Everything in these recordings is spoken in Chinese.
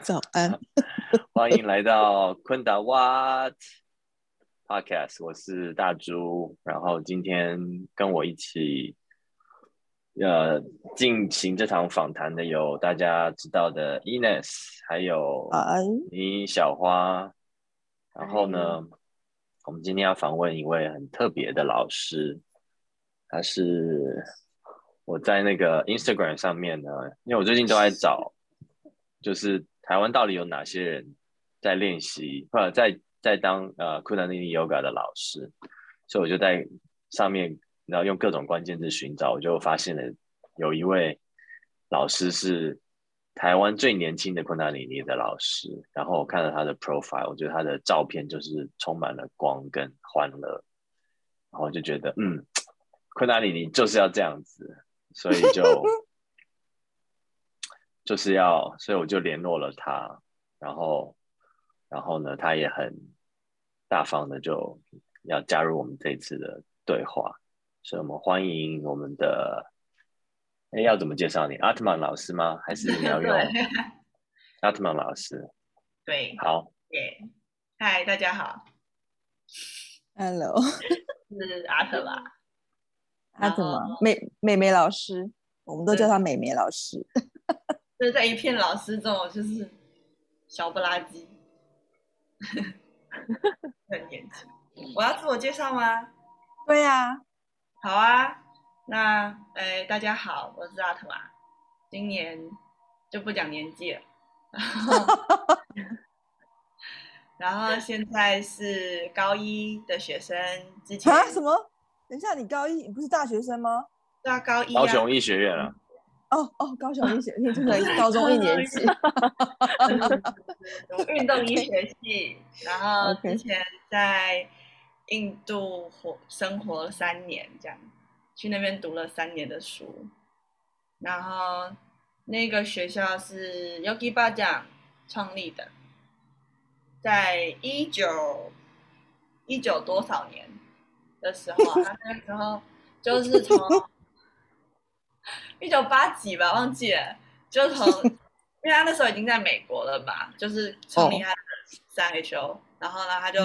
早安，欢迎来到昆达 What Podcast，我是大猪，然后今天跟我一起呃进行这场访谈的有大家知道的 Ines，还有你小花，然后呢，我们今天要访问一位很特别的老师，他是。我在那个 Instagram 上面呢，因为我最近都在找，就是台湾到底有哪些人在练习或者在在当呃 Kundalini Yoga 的老师，所以我就在上面然后用各种关键字寻找，我就发现了有一位老师是台湾最年轻的 Kundalini 的老师，然后我看了他的 profile，我觉得他的照片就是充满了光跟欢乐，然后我就觉得嗯，Kundalini 就是要这样子。所以就就是要，所以我就联络了他，然后，然后呢，他也很大方的就要加入我们这次的对话，所以我们欢迎我们的，哎，要怎么介绍你？阿特曼老师吗？还是你要用 阿特曼老师？对，好，耶，嗨，大家好，Hello，是阿特吧？他怎么美美美老师？我们都叫他美美老师。就是在一片老师中，就是小不拉几，很年轻。我要自我介绍吗？对呀。好啊。那哎，大家好，我是阿特啊。今年就不讲年纪了。然后现在是高一的学生。之前啊？什么？等一下，你高一你不是大学生吗？对啊，高一。高雄医学院啊。哦哦，高雄医学，你真的高中一年级。运动医 学系，然后之前在印度活生活了三年，这样去那边读了三年的书。然后那个学校是 Yogi 巴讲创立的，在一九一九多少年？的时候，他那时候就是从一九八几吧，忘记了，就从，因为他那时候已经在美国了吧，就是创立他的三 H O，然后呢，他就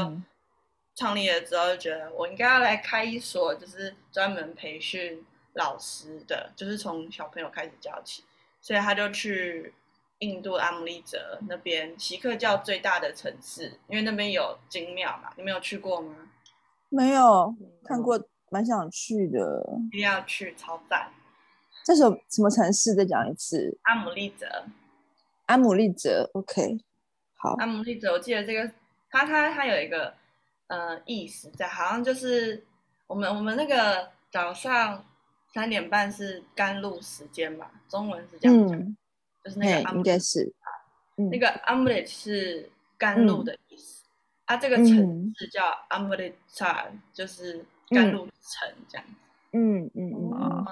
创立了之后就觉得我应该要来开一所就是专门培训老师的，就是从小朋友开始教起，所以他就去印度阿姆利泽那边锡克教最大的城市，因为那边有金庙嘛，你没有去过吗？没有看过，蛮想去的。一定要去，超赞！这首什么城市？再讲一次。阿姆利泽。阿姆利泽，OK。好。阿姆利泽，我记得这个，它它它有一个呃意思在，好像就是我们我们那个早上三点半是甘露时间吧？中文是这样讲，就是那个应该是那个 l e t 是甘露的意思。它这个城市叫 Amritsar，就是甘露城这样子。嗯嗯嗯。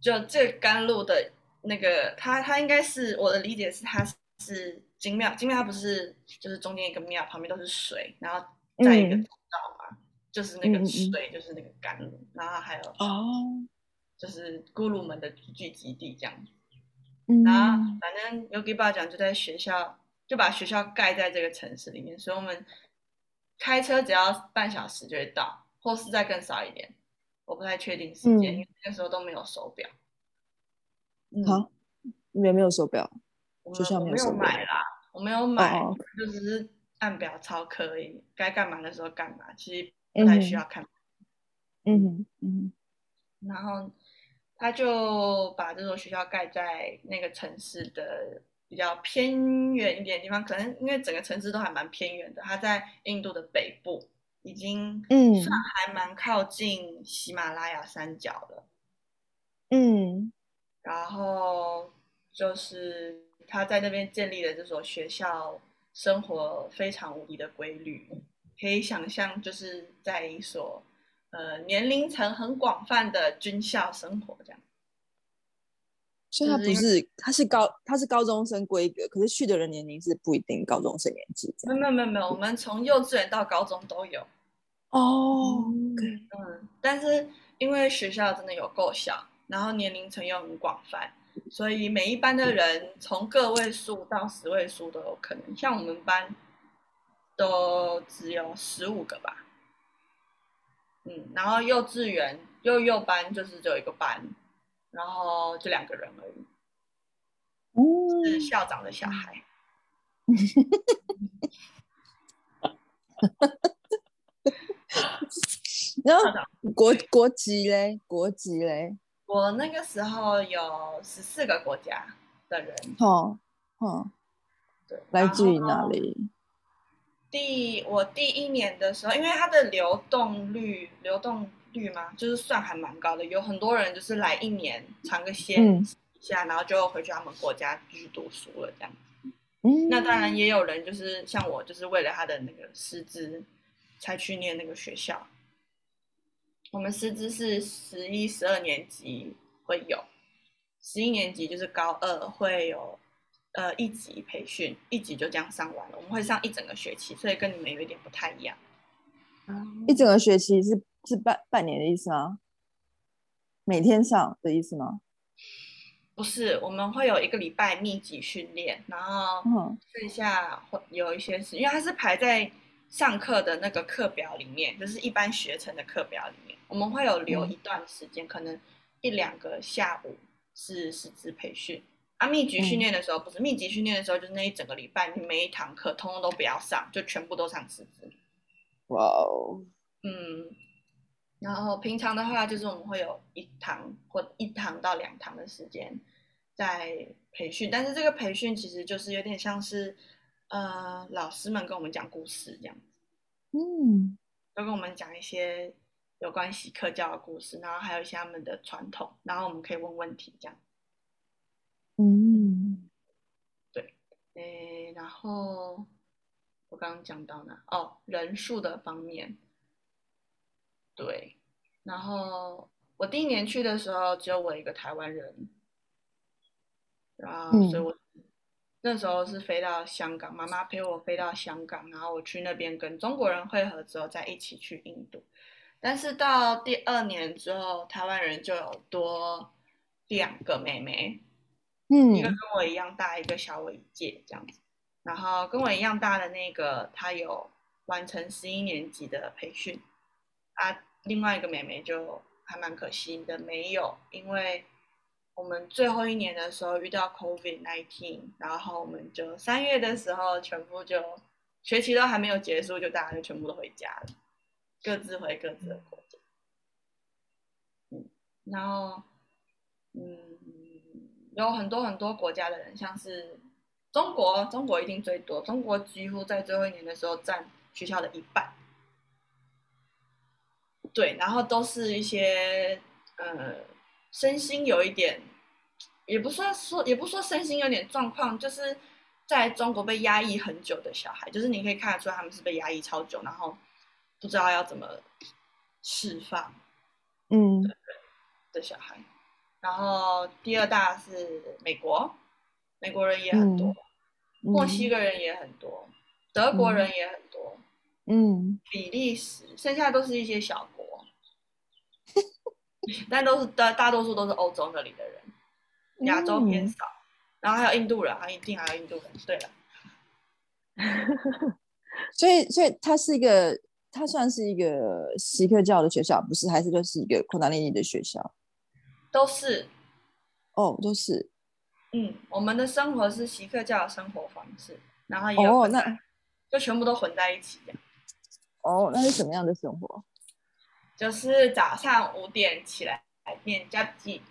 就这甘露的那个，它它应该是我的理解是它是金庙，金庙它不是就是中间一个庙，旁边都是水，然后在一个通道嘛，就是那个水就是那个甘露，然后还有哦，就是咕噜们的聚集地这样子。嗯。然后反正 Yogi 爸讲就在学校。就把学校盖在这个城市里面，所以我们开车只要半小时就会到，或是再更少一点，我不太确定时间，因为那时候都没有手表。好，你们没有手表？学校没有买啦，我没有买，就只是按表操课而已，该干嘛的时候干嘛，其实不太需要看。嗯嗯，然后他就把这所学校盖在那个城市的。比较偏远一点的地方，可能因为整个城市都还蛮偏远的，它在印度的北部，已经嗯算还蛮靠近喜马拉雅山脚了，嗯，然后就是他在那边建立的这所学校，生活非常无敌的规律，可以想象就是在一所呃年龄层很广泛的军校生活这样。所以他不是，他是高，他是高中生规格，可是去的人年龄是不一定高中生年纪。没有没有没有，我们从幼稚园到高中都有。哦，嗯，但是因为学校真的有够小，然后年龄层又很广泛，所以每一班的人从个位数到十位数都有可能。像我们班都只有十五个吧。嗯，然后幼稚园幼幼班就是只有一个班。然后就两个人而已，是校长的小孩。然后国国籍嘞，国籍嘞，我那个时候有十四个国家的人。哦哦，对，来自于哪里？第我第一年的时候，因为它的流动率流动。率嘛？就是算还蛮高的，有很多人就是来一年尝个鲜一下，然后就回去他们国家继续读书了这样子。嗯，那当然也有人就是像我，就是为了他的那个师资才去念那个学校。我们师资是十一、十二年级会有，十一年级就是高二会有呃一级培训，一级就这样上完了。我们会上一整个学期，所以跟你们有一点不太一样。一整个学期是。是半半年的意思吗？每天上的意思吗？不是，我们会有一个礼拜密集训练，然后剩下会有一些是，因为它是排在上课的那个课表里面，就是一般学程的课表里面，我们会有留一段时间，可能一两个下午是师资培训。啊，密集训练的时候不是密集训练的时候，就是那一整个礼拜，你每一堂课通通都不要上，就全部都上师资。哇哦，嗯。然后平常的话，就是我们会有一堂或一堂到两堂的时间在培训，但是这个培训其实就是有点像是，呃，老师们跟我们讲故事这样子，嗯，都跟我们讲一些有关系课教的故事，然后还有一些他们的传统，然后我们可以问问题这样，嗯，对，诶，然后我刚刚讲到哪？哦，人数的方面。对，然后我第一年去的时候只有我一个台湾人，然后所以我那时候是飞到香港，妈妈陪我飞到香港，然后我去那边跟中国人会合之后再一起去印度。但是到第二年之后，台湾人就有多两个妹妹，嗯，一个跟我一样大，一个小我一届这样子。然后跟我一样大的那个，她有完成十一年级的培训，啊。另外一个妹妹就还蛮可惜的，没有，因为我们最后一年的时候遇到 COVID nineteen，然后我们就三月的时候全部就学期都还没有结束，就大家就全部都回家了，各自回各自的国家。嗯，然后嗯，有很多很多国家的人，像是中国，中国一定最多，中国几乎在最后一年的时候占学校的一半。对，然后都是一些呃，身心有一点，也不算说，也不说身心有点状况，就是在中国被压抑很久的小孩，就是你可以看得出他们是被压抑超久，然后不知道要怎么释放，嗯，的小孩。然后第二大是美国，美国人也很多，墨西哥人也很多，德国人也很多，嗯，比利时，剩下都是一些小国。但都是大大多数都是欧洲那里的人，亚洲偏少，然后还有印度人，还一定还有印度人。对了，所以所以它是一个，它算是一个锡克教的学校，不是？还是就是一个库达利尼的学校？都是，哦，都是。嗯，我们的生活是锡克教的生活方式，然后也有那就全部都混在一起这样。哦，那是什么样的生活？就是早上五点起来念加记，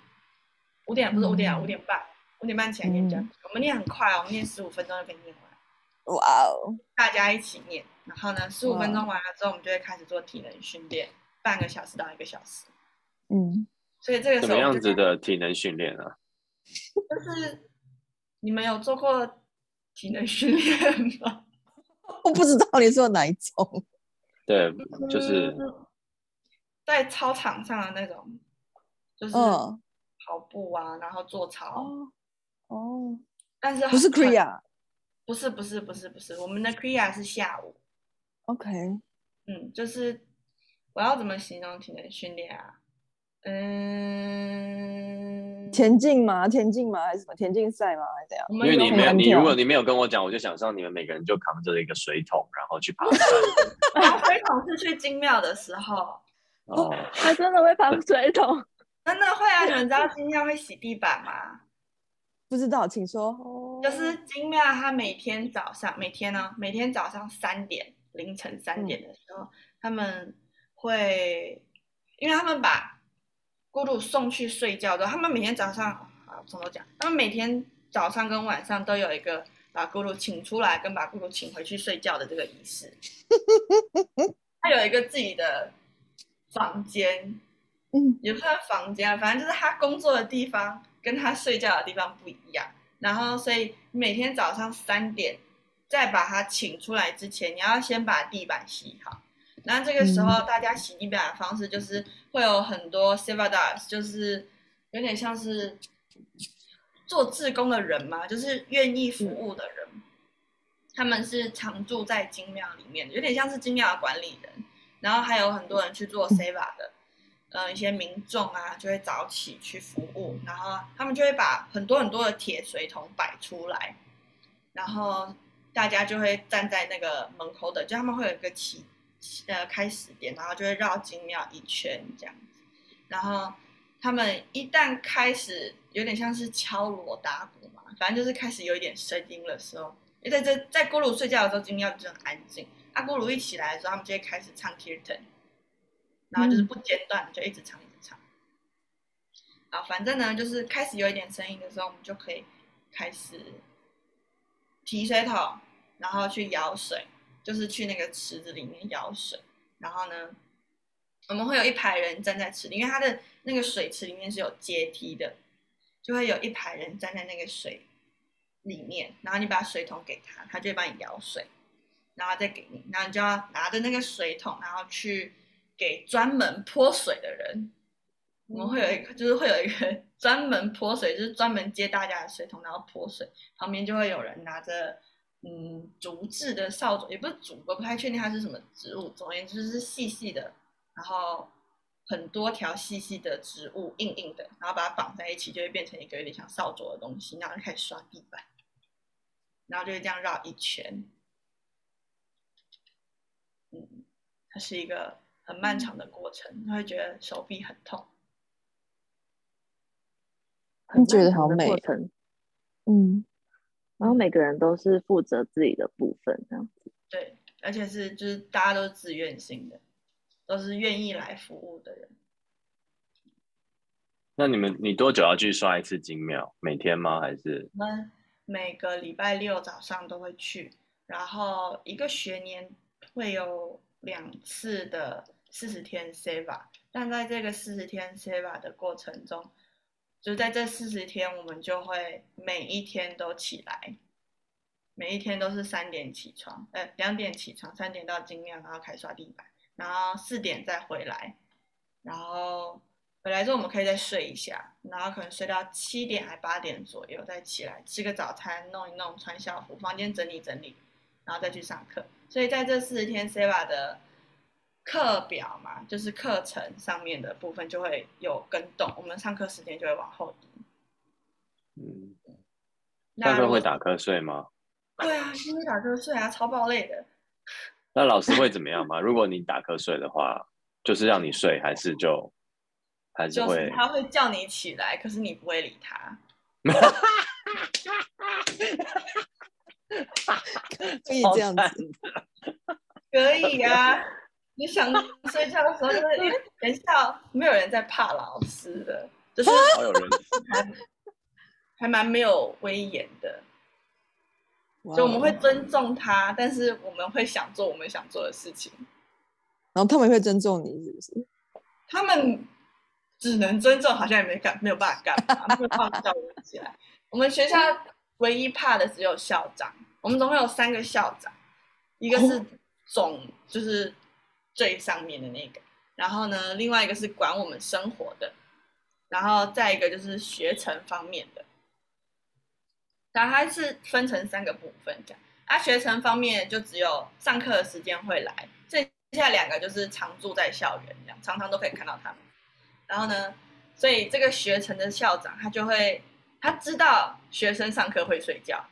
五点不是五点啊，五点半，五点半起来念加我们念很快哦，我们念十五分钟就可以念完。哇哦！大家一起念，然后呢，十五分钟完了之后，我们就会开始做体能训练，半个小时到一个小时。嗯，所以这个什么样子的体能训练啊？就是你们有做过体能训练吗？我不知道你做哪一种。对，就是在操场上的那种，就是跑步啊，然后做操。哦，但是不是 Kriya，不是不是不是不是，我们的 Kriya 是下午。OK，嗯，就是我要怎么形容体能训练啊？嗯，田径吗？田径吗？还是什么田径赛吗？还是怎样？因为你没有，你如果你没有跟我讲，我就想象你们每个人就扛着一个水桶，然后去爬山。水桶是去金庙的时候。哦，他真的会扛水桶？真的会啊！你们知道金庙会洗地板吗？不知道，请说。就是金庙，它每天早上，每天呢，每天早上三点，凌晨三点的时候，他们会，因为他们把。咕噜送去睡觉的，他们每天早上啊，从头讲，他们每天早上跟晚上都有一个把咕噜请出来，跟把咕噜请回去睡觉的这个仪式。他有一个自己的房间，嗯，也不算房间，反正就是他工作的地方跟他睡觉的地方不一样。然后，所以每天早上三点再把他请出来之前，你要先把地板洗好。那这个时候，大家洗地板的方式就是会有很多 s e v a d a s 就是有点像是做志工的人嘛，就是愿意服务的人。他们是常住在金庙里面，有点像是金庙的管理人。然后还有很多人去做 s e v a 的，嗯，一些民众啊就会早起去服务，然后他们就会把很多很多的铁水桶摆出来，然后大家就会站在那个门口等，就他们会有一个起。呃，开始点，然后就会绕金庙一圈这样子，然后他们一旦开始有点像是敲锣打鼓嘛，反正就是开始有一点声音的时候，因为在这在咕噜睡觉的时候，金庙就很安静。阿咕噜一起来的时候，他们就会开始唱 Kirtan，然后就是不间断的就一直唱一直唱。啊，反正呢，就是开始有一点声音的时候，我们就可以开始提水桶，然后去舀水。就是去那个池子里面舀水，然后呢，我们会有一排人站在池里，因为它的那个水池里面是有阶梯的，就会有一排人站在那个水里面，然后你把水桶给他，他就会帮你舀水，然后再给你，然后你就要拿着那个水桶，然后去给专门泼水的人。我们会有一个，就是会有一个专门泼水，就是专门接大家的水桶，然后泼水，旁边就会有人拿着。嗯，竹制的扫帚也不是竹，我不太确定它是什么植物。总而言之是细细的，然后很多条细细的植物，硬硬的，然后把它绑在一起，就会变成一个有点像扫帚的东西，然后就开始刷地板，然后就会这样绕一圈。嗯，它是一个很漫长的过程，你会觉得手臂很痛。你觉得好美？嗯。然后每个人都是负责自己的部分，这样子。对，而且是就是大家都是自愿性的，都是愿意来服务的人。那你们，你多久要去刷一次金庙？每天吗？还是？我们每个礼拜六早上都会去，然后一个学年会有两次的四十天 Seva，但在这个四十天 Seva 的过程中。就在这四十天，我们就会每一天都起来，每一天都是三点起床，呃，两点起床，三点到金庙，然后开始刷地板，然后四点再回来，然后回来之后我们可以再睡一下，然后可能睡到七点还八点左右再起来吃个早餐，弄一弄，穿校服，房间整理整理，然后再去上课。所以在这四十天 Seva 的。课表嘛，就是课程上面的部分就会有跟动，我们上课时间就会往后移。嗯，上课会打瞌睡吗？对啊，因为打瞌睡啊，超爆累的。那老师会怎么样吗？如果你打瞌睡的话，就是让你睡，还是就还是会？他会叫你起来，可是你不会理他。可以这样子，可以啊。你想睡觉的时候，就是等一下没有人在怕老师的，就是还还蛮没有威严的。就我们会尊重他，但是我们会想做我们想做的事情。然后他们会尊重你，是不是？他们只能尊重，好像也没干，没有办法干嘛，没有办法叫我们起来。我们学校唯一怕的只有校长。我们总共有三个校长，一个是总，就是最上面的那个，然后呢，另外一个是管我们生活的，然后再一个就是学程方面的。然后它是分成三个部分这样。啊，学程方面就只有上课的时间会来，剩下两个就是常住在校园这样，常常都可以看到他们。然后呢，所以这个学程的校长他就会，他知道学生上课会睡觉。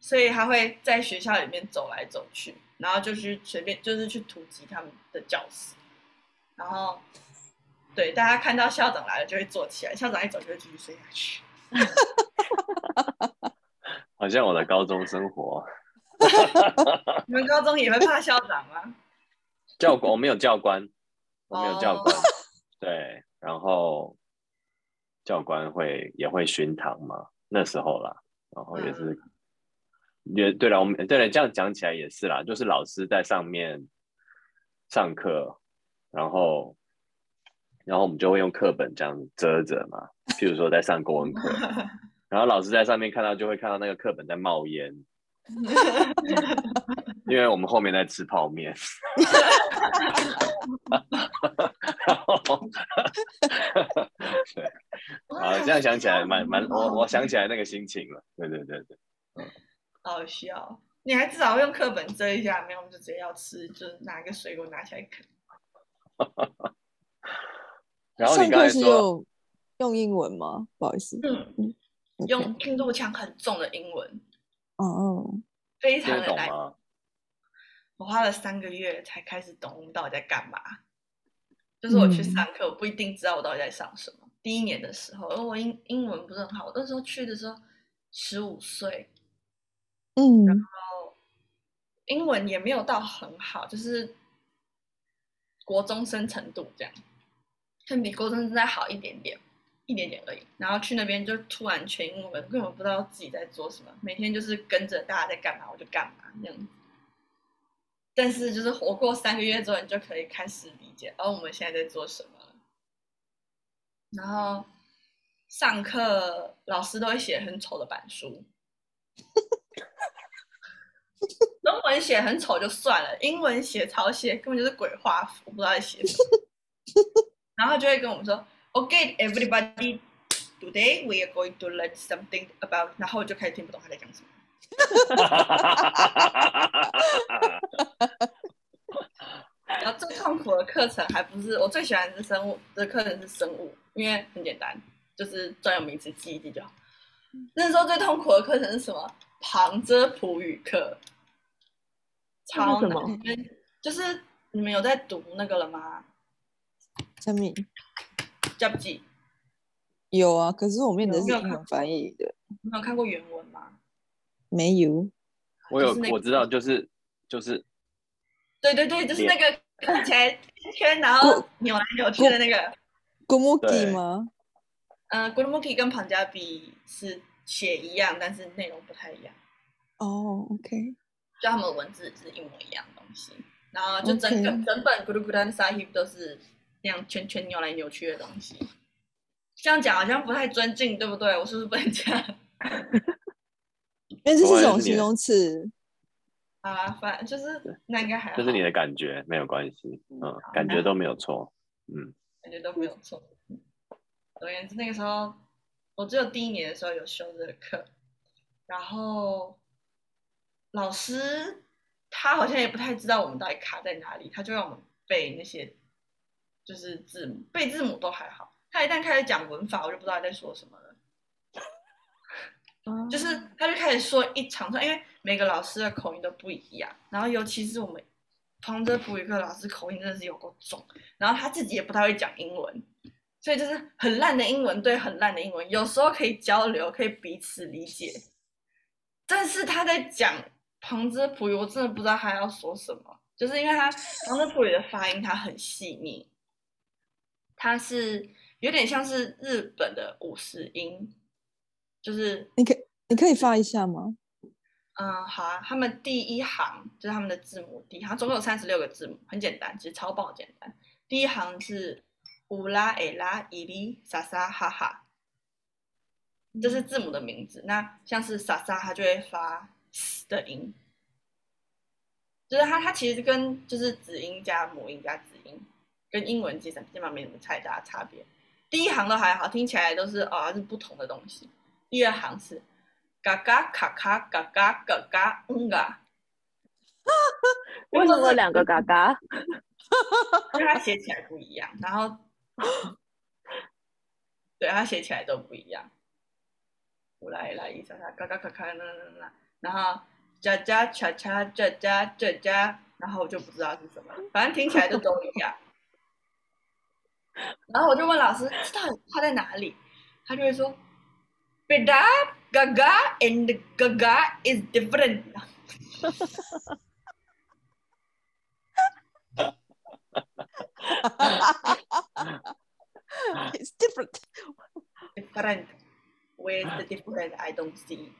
所以他会在学校里面走来走去，然后就去随便就是去突击他们的教室，然后对大家看到校长来了就会坐起来，校长一走就会继续睡下去。好像我的高中生活。你们高中也会怕校长吗？教官我没有教官，我没有教官。对，然后教官会也会巡堂嘛，那时候啦，然后也是。也对了，我们对了，这样讲起来也是啦，就是老师在上面上课，然后然后我们就会用课本这样遮着嘛，譬如说在上国文课，然后老师在上面看到就会看到那个课本在冒烟，因为我们后面在吃泡面，对，啊，这样想起来蛮蛮，我我想起来那个心情了，对对对对，嗯。好笑，你还至少用课本遮一下，没有我们就直接要吃，就拿一个水果拿起来啃。然后你刚才说用英文吗？不好意思，嗯，用印度腔很重的英文，哦哦，非常的难。我花了三个月才开始懂我们到底在干嘛。就是我去上课，我不一定知道我到底在上什么。第一年的时候，而我英英文不是很好，我那时候去的时候十五岁。嗯，然后英文也没有到很好，就是国中生程度这样，可比国中生再好一点点，一点点而已。然后去那边就突然全英文，根本不知道自己在做什么，每天就是跟着大家在干嘛我就干嘛这样。但是就是活过三个月之后，你就可以开始理解，哦，我们现在在做什么。然后上课老师都会写很丑的板书。中文写很丑就算了，英文写抄写根本就是鬼画符，我不知道在写什么。然后就会跟我们说，OK everybody, today we are going to learn something about，然后就开始听不懂他在讲什么。然后最痛苦的课程还不是我最喜欢的是生物的课程是生物，因为很简单，就是专有名词记一记就好。那时候最痛苦的课程是什么？旁遮普语课，超难。就是你们有在读那个了吗？什么？叫不记？有啊，可是我们的是英文翻译的。你有看过原文吗？没有。我有，我知道，就是就是。对对对，就是那个看起来圈，然后扭来扭去的那个。Gumuki 吗？嗯，Gumuki 跟旁加比是。写一样，但是内容不太一样。哦，OK，就他们文字是一模一样的东西，然后就整个整本《Guru Guru Sahib》都是那样圈圈扭来扭去的东西。这样讲好像不太尊敬，对不对？我是不是不能这样？因为这是一种形容词。啊，反就是那应该还这是你的感觉，没有关系。嗯，感觉都没有错。嗯，感觉都没有错。总而言之，那个时候。我只有第一年的时候有修这个课，然后老师他好像也不太知道我们到底卡在哪里，他就让我们背那些就是字母，背字母都还好。他一旦开始讲文法，我就不知道他在说什么了。就是他就开始说一长串，因为每个老师的口音都不一样，然后尤其是我们旁遮普语课老师口音真的是有够重，然后他自己也不太会讲英文。所以就是很烂的英文对很烂的英文，有时候可以交流，可以彼此理解。但是他在讲旁遮普语，我真的不知道他要说什么，就是因为他旁遮普语的发音它很细腻，它是有点像是日本的五十音，就是你可你可以发一下吗？嗯，好啊。他们第一行就是他们的字母，第一行总共有三十六个字母，很简单，其实超爆简单。第一行是。乌拉、埃拉、伊里、莎莎、哈哈，这是字母的名字。那像是莎莎，它就会发的音，就是它它其实跟就是子音加母音加子音，跟英文基本基本上没什么太大差别。第一行都还好，听起来都是哦是不同的东西。第二行是嘎嘎卡卡嘎嘎嘎嘎嗯嘎，为什么两个嘎嘎？因为它写起来不一样，然后 对它写起来都不一样。我来来一下下嘎嘎卡卡那那那，然后加加恰恰这加这加，然后我就不知道是什么，反正听起来都都一样。然后我就问老师，到底它在哪里？他就会说，Beda Gaga and Gaga is different。哈哈哈哈哈哈 It's different. different. Where's the different? I don't see.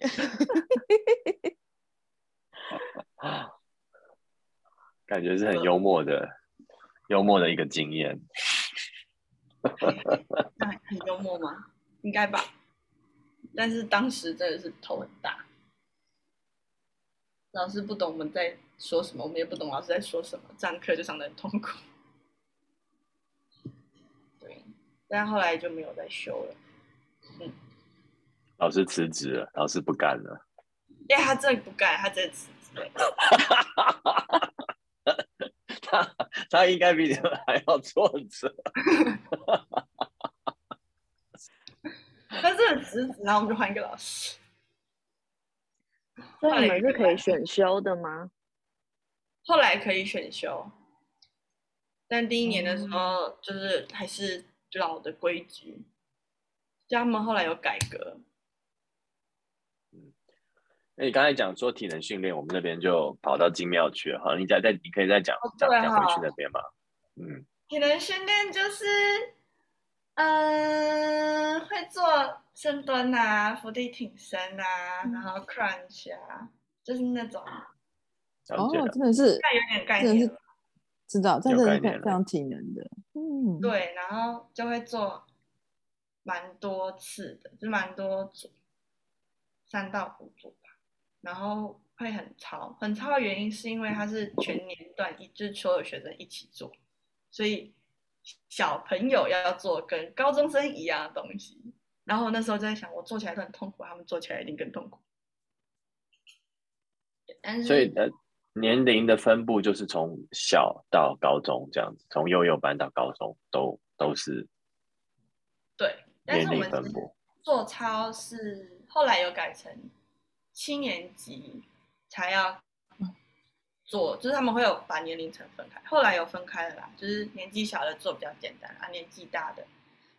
感觉是很幽默的，幽默的一个经验。那很幽默吗？应该吧。但是当时真的是头很大，老师不懂我们在说什么，我们也不懂老师在说什么，上课就上的很痛苦。对，但后来就没有再修了。嗯老师辞职了，老师不干了。哎、他真的不干，他真的辞职了。他他应该比你们还要挫折。他真的辞职，然后我们就换一个老师。所以你们是可以选修的吗？后来可以选修，但第一年的时候就是还是老的规矩，就他们后来有改革。那你刚才讲说体能训练，我们那边就跑到金庙去了。好，你再再你可以再讲哦讲讲回去那边吗？嗯，体能训练就是，嗯、会做深蹲啊、伏地挺身啊，然后 crunch 啊，就是那种哦。真的是，那有点概真的是念了。知道，这真的是有概念了非非常体能的。嗯，，对，然后就会做蛮多次的，就蛮多组，三到五组吧。然后会很超，很超的原因是因为它是全年段一，就是所有学生一起做，所以小朋友要做跟高中生一样的东西。然后那时候就在想，我做起来都很痛苦，他们做起来一定更痛苦。但是所以呃，年龄的分布就是从小到高中这样子，从幼幼班到高中都都是对，但是年龄我们是分布。做操是后来有改成七年级才要做，就是他们会有把年龄层分开，后来有分开了啦，就是年纪小的做比较简单，啊，年纪大的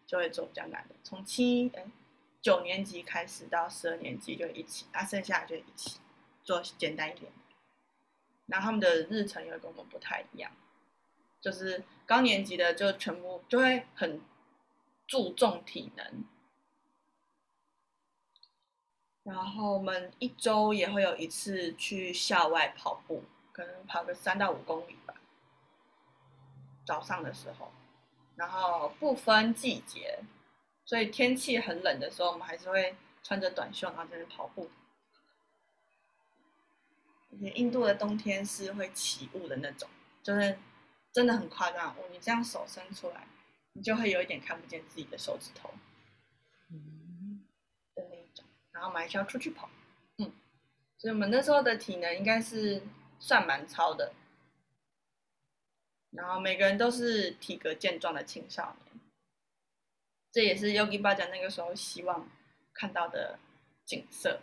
就会做比较难的。从七哎九年级开始到十二年级就一起，啊，剩下的就一起做简单一点。然后他们的日程也会跟我们不太一样，就是高年级的就全部就会很注重体能，然后我们一周也会有一次去校外跑步，可能跑个三到五公里吧。早上的时候，然后不分季节，所以天气很冷的时候，我们还是会穿着短袖然后在那跑步。印度的冬天是会起雾的那种，就是真的很夸张。哦，你这样手伸出来，你就会有一点看不见自己的手指头。的那一种，然后我们还是要出去跑，嗯，所以我们那时候的体能应该是算蛮超的，然后每个人都是体格健壮的青少年，这也是 Yogi 巴讲那个时候希望看到的景色，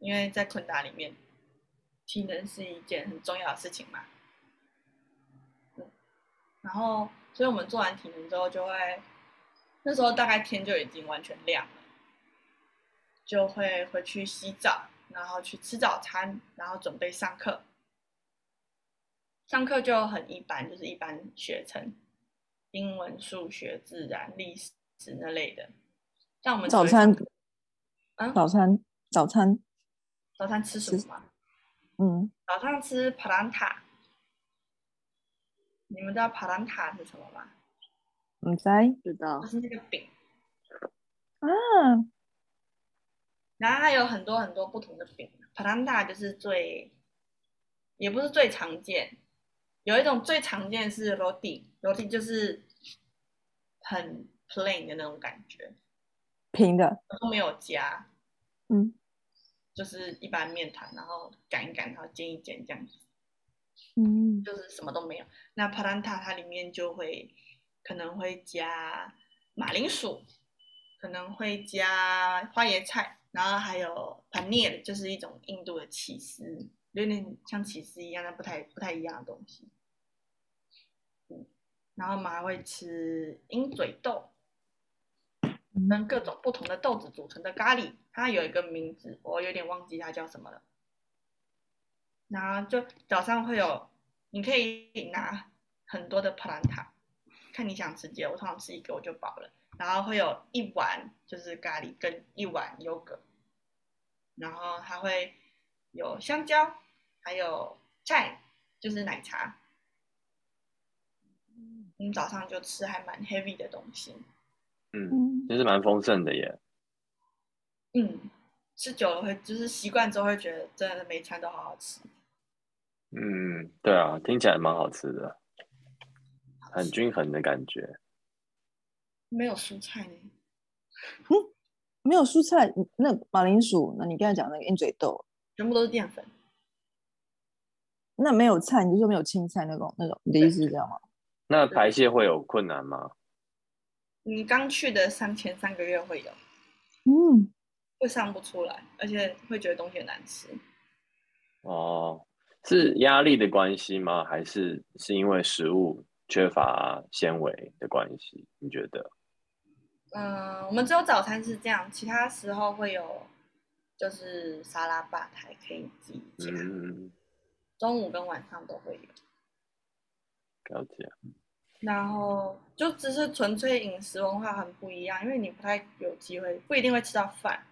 因为在昆达里面，体能是一件很重要的事情嘛，嗯，然后所以我们做完体能之后就会，那时候大概天就已经完全亮了。就会回去洗澡，然后去吃早餐，然后准备上课。上课就很一般，就是一般学程，英文、数学、自然、历史那类的。像我们早餐，嗯，早餐，早餐，早餐吃什么吗？嗯，早上吃帕兰塔。你们知道帕兰塔是什么吗？唔知啊，知道。就，是那个饼，然后还有很多很多不同的饼，Palanta 就是最，也不是最常见，有一种最常见是 roti，roti 就是很 plain 的那种感觉，平的，都没有加，嗯就是一般面团，然后擀一擀，然后煎一煎这样子，嗯就是什么都没有。那 Palanta 它里面就会可能会加马铃薯，可能会加花椰菜，然后还有 paneer，就是一种印度的起司，有点像起司一样，但不太不太一样的东西。嗯，然后我们还会吃鹰嘴豆，跟各种不同的豆子组成的咖喱，它有一个名字，我有点忘记它叫什么了。然后就早上会有，你可以拿很多的 palanta，看你想吃几个，我通常吃一个我就饱了。然后会有一碗就是咖喱跟一碗优格，然后还会有香蕉，还有菜，就是奶茶。你早上就吃还蛮 heavy 的东西，嗯，嗯其实蛮丰盛的耶。嗯，吃久了会就是习惯之后会觉得真的每餐都好好吃，嗯，对啊，听起来蛮好吃的，很均衡的感觉。没有蔬菜呢，没有蔬菜，那马铃薯，那你刚才讲那个鹰嘴豆，全部都是淀粉。那没有菜，你就说没有青菜那种那种，你的意思是这样吗？那排泄会有困难吗？你刚去的三前三个月会有，嗯，会上不出来，而且会觉得东西很难吃。哦，是压力的关系吗？还是是因为食物缺乏纤维的关系？你觉得？嗯，我们只有早餐是这样，其他时候会有，就是沙拉吧台可以自己加，嗯，中午跟晚上都会有。了解。然后就只是纯粹饮食文化很不一样，因为你不太有机会，不一定会吃到饭。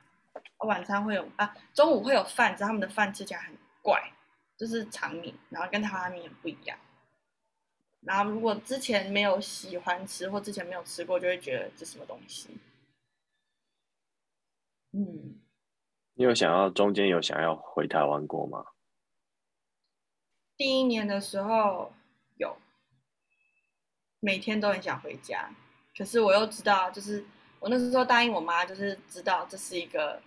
晚餐会有啊，中午会有饭，只是他们的饭吃起来很怪，就是长米，然后跟台湾米很不一样。然后如果之前没有喜欢吃或之前没有吃过，就会觉得这什么东西。嗯，你有想要中间有想要回台湾过吗？第一年的时候有，每天都很想回家，可是我又知道，就是我那时候答应我妈，就是知道这是一个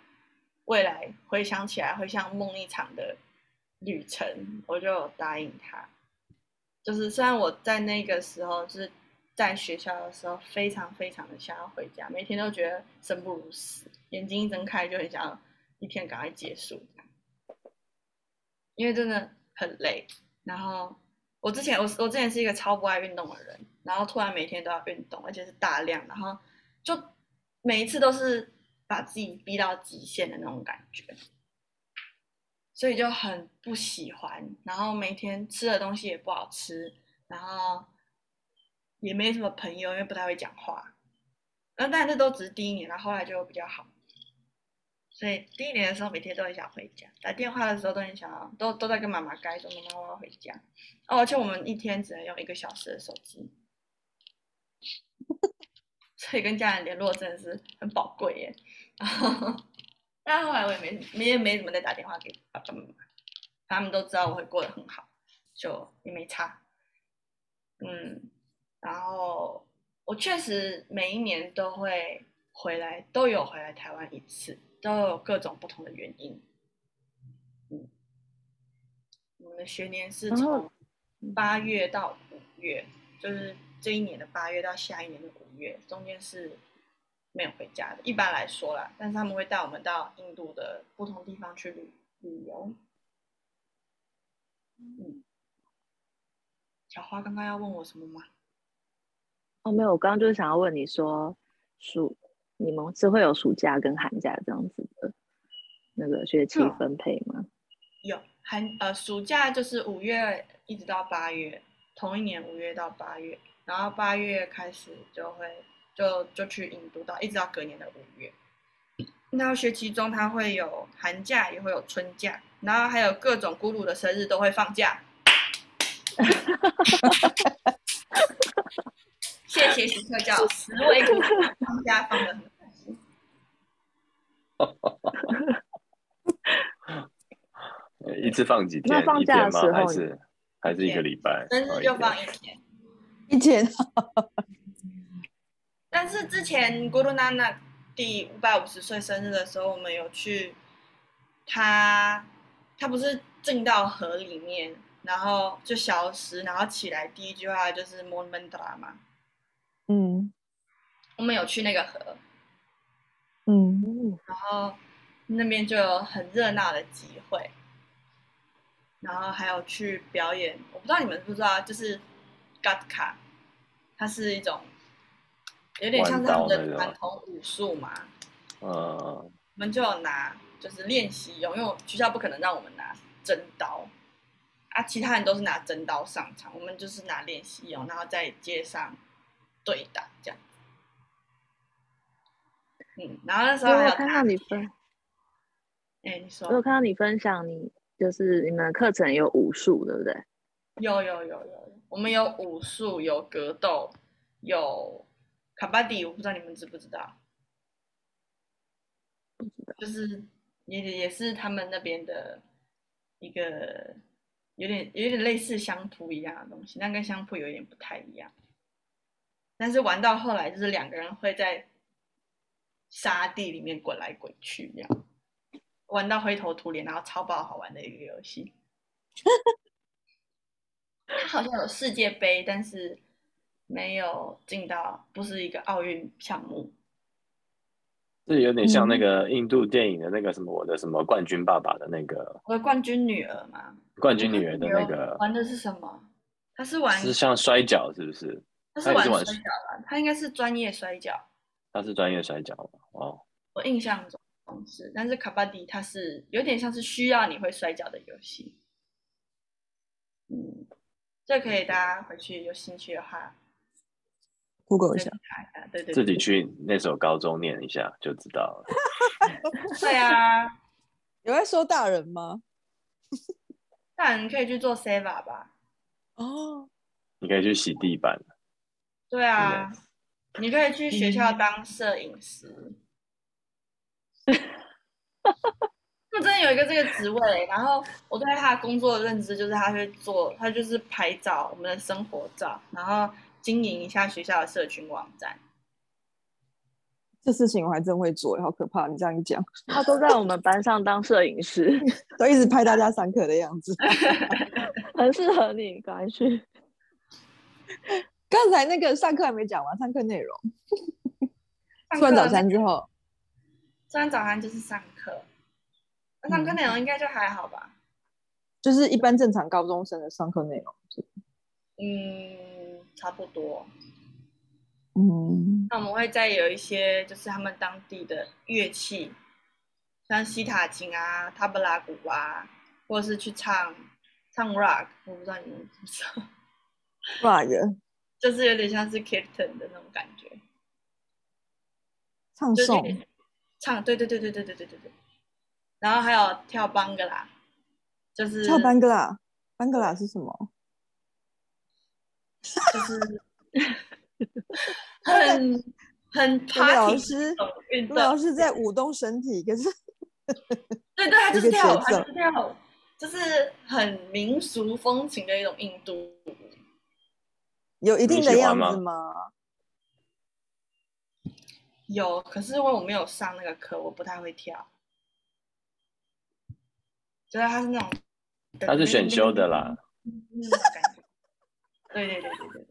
未来回想起来会像梦一场的旅程，我就答应她。就是虽然我在那个时候就是在学校的时候非常非常的想要回家，每天都觉得生不如死，眼睛一睁开就很想要一天赶快结束，因为真的很累。然后我之前我我之前是一个超不爱运动的人，然后突然每天都要运动，而且是大量，然后就每一次都是把自己逼到极限的那种感觉，所以就很不喜欢。然后每天吃的东西也不好吃，然后也没什么朋友，因为不太会讲话。那但这都只是第一年，然后后来就比较好。所以第一年的时候，每天都很想回家，打电话的时候都很想要，都都在跟妈妈该说妈妈我要回家。哦，而且我们一天只能用一个小时的手机，所以跟家人联络真的是很宝贵耶。然后，但后来我也没没也没怎么再打电话给爸爸妈妈，他们都知道我会过得很好，就也没差。嗯，然后我确实每一年都会回来，都有回来台湾一次，都有各种不同的原因。嗯，我们的学年是从八月到五月，就是这一年的八月到下一年的五月，中间是没有回家的。一般来说啦，但是他们会带我们到印度的不同地方去旅旅游。嗯，小花刚刚要问我什么吗？哦，没有，我刚刚就是想要问你说，暑你们是会有暑假跟寒假这样子的那个学期嗯分配吗？有寒呃暑假就是五月一直到八月，同一年五月到八月，然后八月开始就会就就去印度到一直到隔年的五月。那学期中它会有寒假，也会有春假，然后还有各种咕噜的生日都会放假。谢谢徐特教十位 放假放的很开心。一次放几天？那放一天吗？假的时候还是还是一个礼拜？生哦日就放一一天。一千但是之前 Guru Nana 第五百五十岁生日的时候，我们有去他，他不是进到河里面，然后就消失，然后起来第一句话就是 Mon Mantra 嘛。嗯我们有去那个河，嗯嗯，然后那边就有很热闹的集会，然后还有去表演。我不知道你们知不知道，就是 Gatka，它是一种有点像是他们的传统武术嘛。呃，我们就有拿就是练习用，因为学校不可能让我们拿真刀啊，其他人都是拿真刀上场，我们就是拿练习用，然后在街上对打这样。嗯，然后那时候还有看到你分，哎、你说我有说看到你分享你就是你们的课程有武术，对不对？有有有有有，我们有武术，有格斗，有卡巴迪，我不知道你们知不知道。就是也也是他们那边的一个有点有点类似相扑一样的东西，但跟相扑有点不太一样。但是玩到后来，就是两个人会在沙地里面滚来滚去，这样玩到灰头土脸，然后超爆好玩的一个游戏。它好像有世界杯，但是没有进到，不是一个奥运项目。这有点像那嗯个印度电影的那个什么我的什么冠军爸爸的那个我的冠军女儿嘛，冠军女儿的那个，玩的是什么？他是玩，是像摔跤是不是？他是玩她也是玩摔跤吧？他应该是专业摔跤，他是专业摔跤吗哦，我印象中是。但是卡巴迪他是有点像是需要你会摔跤的游戏。嗯，这可以大家回去有兴趣的话，Google 一下。查一下。对对对，自己去那所高中念一下就知道了。对啊，有在说大人吗？大人可以去做 Seva 吧？哦，你可以去洗地板，对啊，你可以去学嗯校当摄影师。那真的有一个这个职位，然后我对他的工作的认知就是他会做，他就是拍照，我们的生活照，然后经营一下学校的社群网站。这事情我还真会做，好可怕！你这样一讲，他都在我们班上当摄影师，都一直拍大家上课的样子。很适合你，赶快去。刚才那个上课还没讲完，上课内容，吃完早餐之后，吃完早餐就是上课，那上课嗯内容应该就还好吧？就是一般正常高中生的上课内容。嗯，差不多。嗯，那我们会再有一些就是他们当地的乐器，像西塔琴啊、塔布拉鼓啊，或者是去唱唱 rock，我不知道你们知不知道，那个 就是有点像是 kitten 的那种感觉，唱诵，唱，对对对对对对对对对。然后还有跳邦格拉，就是跳班格拉，班格拉是什么？就是 很 很卢老师老，师在舞动身体，可是 对对，他就是跳舞，他就是跳舞，就是很民俗风情的一种印度舞。有一定的样子吗？有，可是因为我没有上那个课，我不太会跳。就是他是那种，他是选修的啦，那种感觉。对对对对对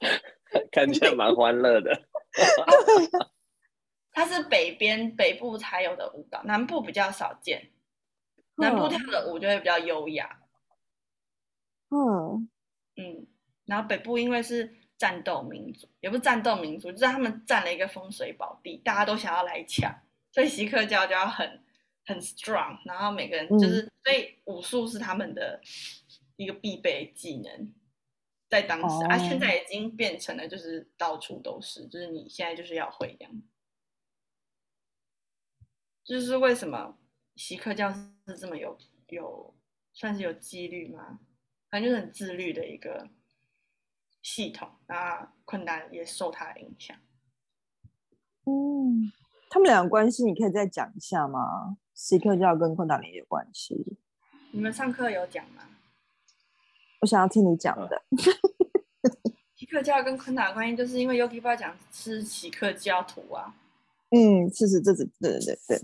对。看起来蛮欢乐的。它是北边北部才有的舞蹈，南部比较少见。南部嗯跳的舞就会比较优雅，嗯，嗯，然后北部因为是战斗民族，也不是战斗民族，就是他们占了一个风水宝地，大家都想要来抢，所以锡克教就要很很 strong，然后每个人就是，所以武术是他们的一个必备技能，在当时、啊，哦现在已经变成了就是到处都是，就是你现在就是要会这样，就是为什么锡克教是这么有有算是有纪律吗？反正就是很自律的一个系统，那困难也受它的影响。嗯，他们俩的关系你可以再讲一下吗？锡克教跟昆达里有关系。你们上课有讲吗？我想要听你讲的。锡克教跟昆达的关系，就是因为 Yogi 爸讲是锡克教徒啊。嗯，是是，这是对对对对。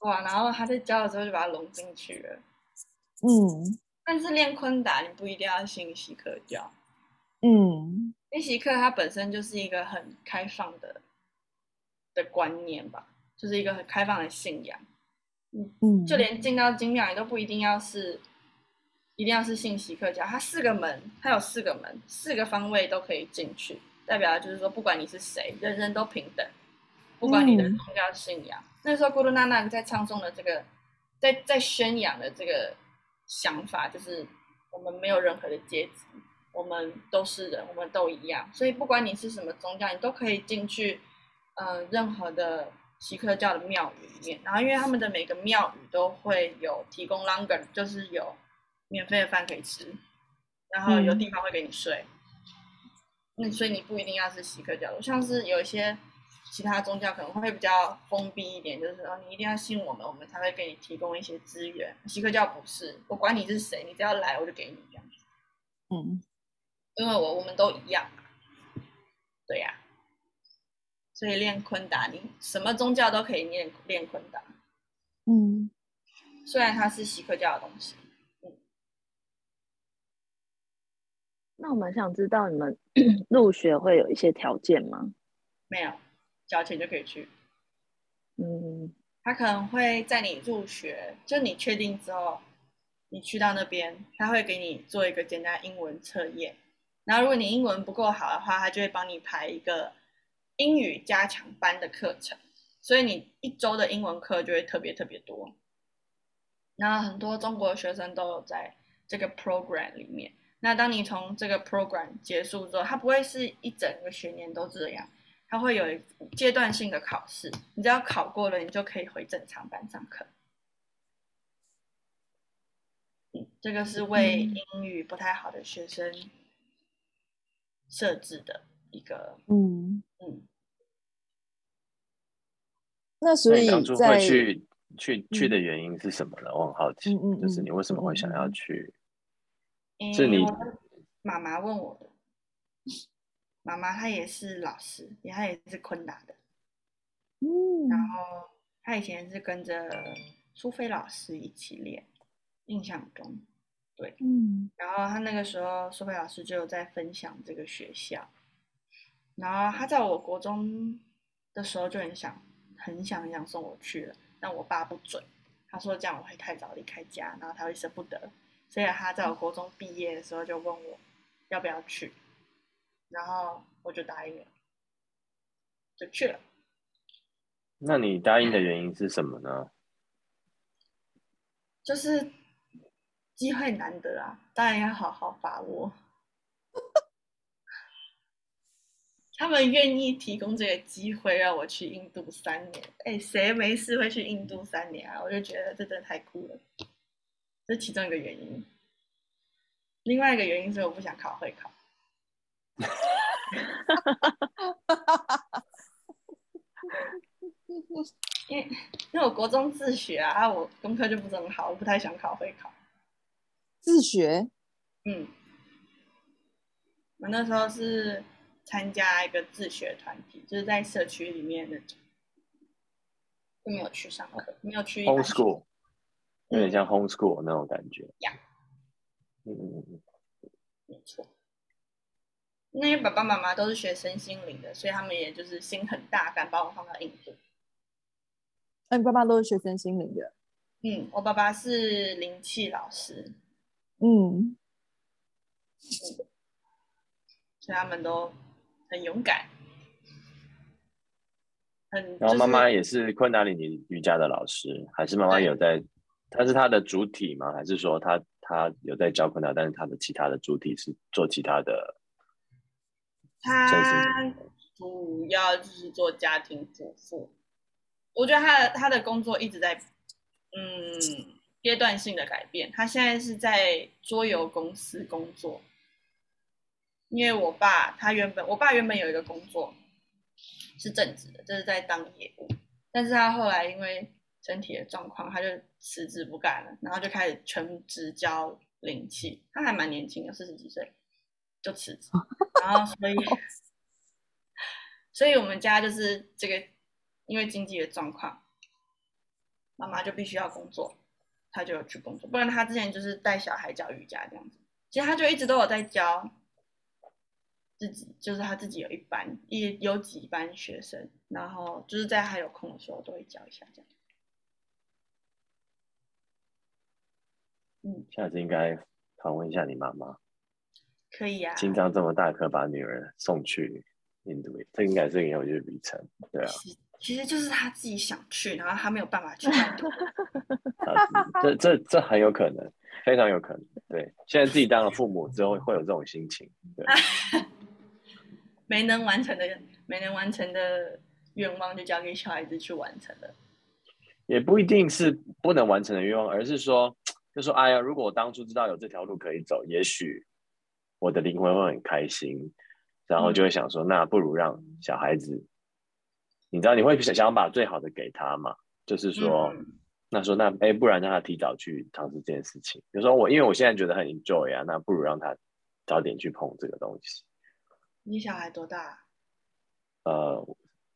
哇，然后他在教的时候就把他融进去了。嗯，但是练昆达，你不一定要信锡克教。嗯，因为锡克它本身就是一个很开放的的观念吧，就是一个很开放的信仰。嗯嗯，就连进到精庙，也都不一定要是，一定要是信锡克教。它四个门，它有四个门，四个方位都可以进去，代表就是说，不管你是谁，人人都平等，不管你的宗教信仰。那时候咕噜娜娜在唱诵的这个，在在宣扬的这个想法，就是我们没有任何的阶级，我们都是人，我们都一样。所以不管你是什么宗教，你都可以进去，呃，任何的。锡克教的庙宇里面，然后因为他们的每个庙宇都会有提供 longer，就是有免费的饭可以吃，然后有地方会给你睡。嗯，所以你不一定要是锡克教的，像是有一些其他宗教可能会比较封闭一点，就是说你一定要信我们，我们才会给你提供一些资源。锡克教不是，我管你是谁，你只要来我就给你这样子。嗯，因为我我们都一样。对呀。所以练昆达，你什么宗教都可以练练昆达。嗯，虽然它是锡克教的东西。嗯。那我们想知道你们 入学会有一些条件吗？没有，交钱就可以去。嗯。他可能会在你入学，就你确定之后，你去到那边，他会给你做一个简单英文测验。然后如果你英文不够好的话，他就会帮你排一个。英语加强班的课程，所以你一周的英文课就会特别特别多。那很多中国学生都有在这个 program 里面。那当你从这个 program 结束之后，它不会是一整个学年都这样，它会有阶段性的考试。你只要考过了，你就可以回正常班上课。这个是为英语不太好的学生设置的。一个嗯嗯，那所以当初会去去去的原因是什么呢？我很好奇，嗯嗯，就是你为什么会想要去？是你妈妈问我的，妈妈她也是老师，也她也是昆达的，嗯，然后她以前是跟着苏菲老师一起练，印象中对，嗯，然后她那个时候苏菲老师就有在分享这个学校。然后他在我国中的时候就很想，很想很想送我去了，但我爸不准，他说这样我会太早离开家，然后他会舍不得，所以他在我国中毕业的时候就问我要不要去，然后我就答应了，就去了。那你答应的原因是什么呢？就是机会难得啊，当然要好好把握。他们愿意提供这个机会让我去印度三年，哎，谁没事会去印度三年啊？我就觉得这真的太酷了，这是其中一个原因。另外一个原因是我不想考会考。因为因为我国中自学啊，我功课就不是很好，我不太想考会考。自学？嗯，我那时候是。参加一个自学团体，就是在社区里面那种，就没有去上课，没有去 home school，有点像 home school 那种感觉。呀，嗯嗯嗯，没错。那些爸爸妈妈都是学身心灵的，所以他们也就是心很大，敢把我放到印度。那你爸爸都是学身心灵的？嗯，我爸爸是灵气老师。嗯，所以他们都。很勇敢，很。然后妈妈也是昆达里尼瑜伽的老师，还是妈妈有在？她是她的主体吗？还是说她她有在教昆达，但是她的其他的主体是做其他的？她主要就是做家庭主妇。我觉得他的他的工作一直在嗯阶段性的改变。他现在是在桌游公司工作。因为我爸他原本，我爸原本有一个工作是正职的，就是在当业务，但是他后来因为身体的状况，他就辞职不干了，然后就开始全职教灵气。他还蛮年轻的，四十几岁就辞职，然后所以，所以我们家就是这个，因为经济的状况，妈妈就必须要工作，他就有去工作，不然他之前就是带小孩教瑜伽这样子。其实他就一直都有在教。自己就是他自己有一班，也有几班学生，然后就是在他有空的时候都会教一下这样。嗯，下次应该访问一下你妈妈。可以啊。心脏这么大颗，把女儿送去印度，这应该是很有趣的旅程。对啊。其实就是他自己想去，然后他没有办法去。这这这很有可能，非常有可能。对，现在自己当了父母之后会有这种心情。对。没能完成的，没能完成的愿望，就交给小孩子去完成了。也不一定是不能完成的愿望，而是说，就说，哎呀，如果我当初知道有这条路可以走，也许我的灵魂会很开心，然后就会想说，那不如让小孩子，你知道，你会想想把最好的给他嘛？就是说，那说那哎，不然让他提早去尝试这件事情。就说我因为我现在觉得很 enjoy 啊，那不如让他早点去碰这个东西。你小孩多大？呃，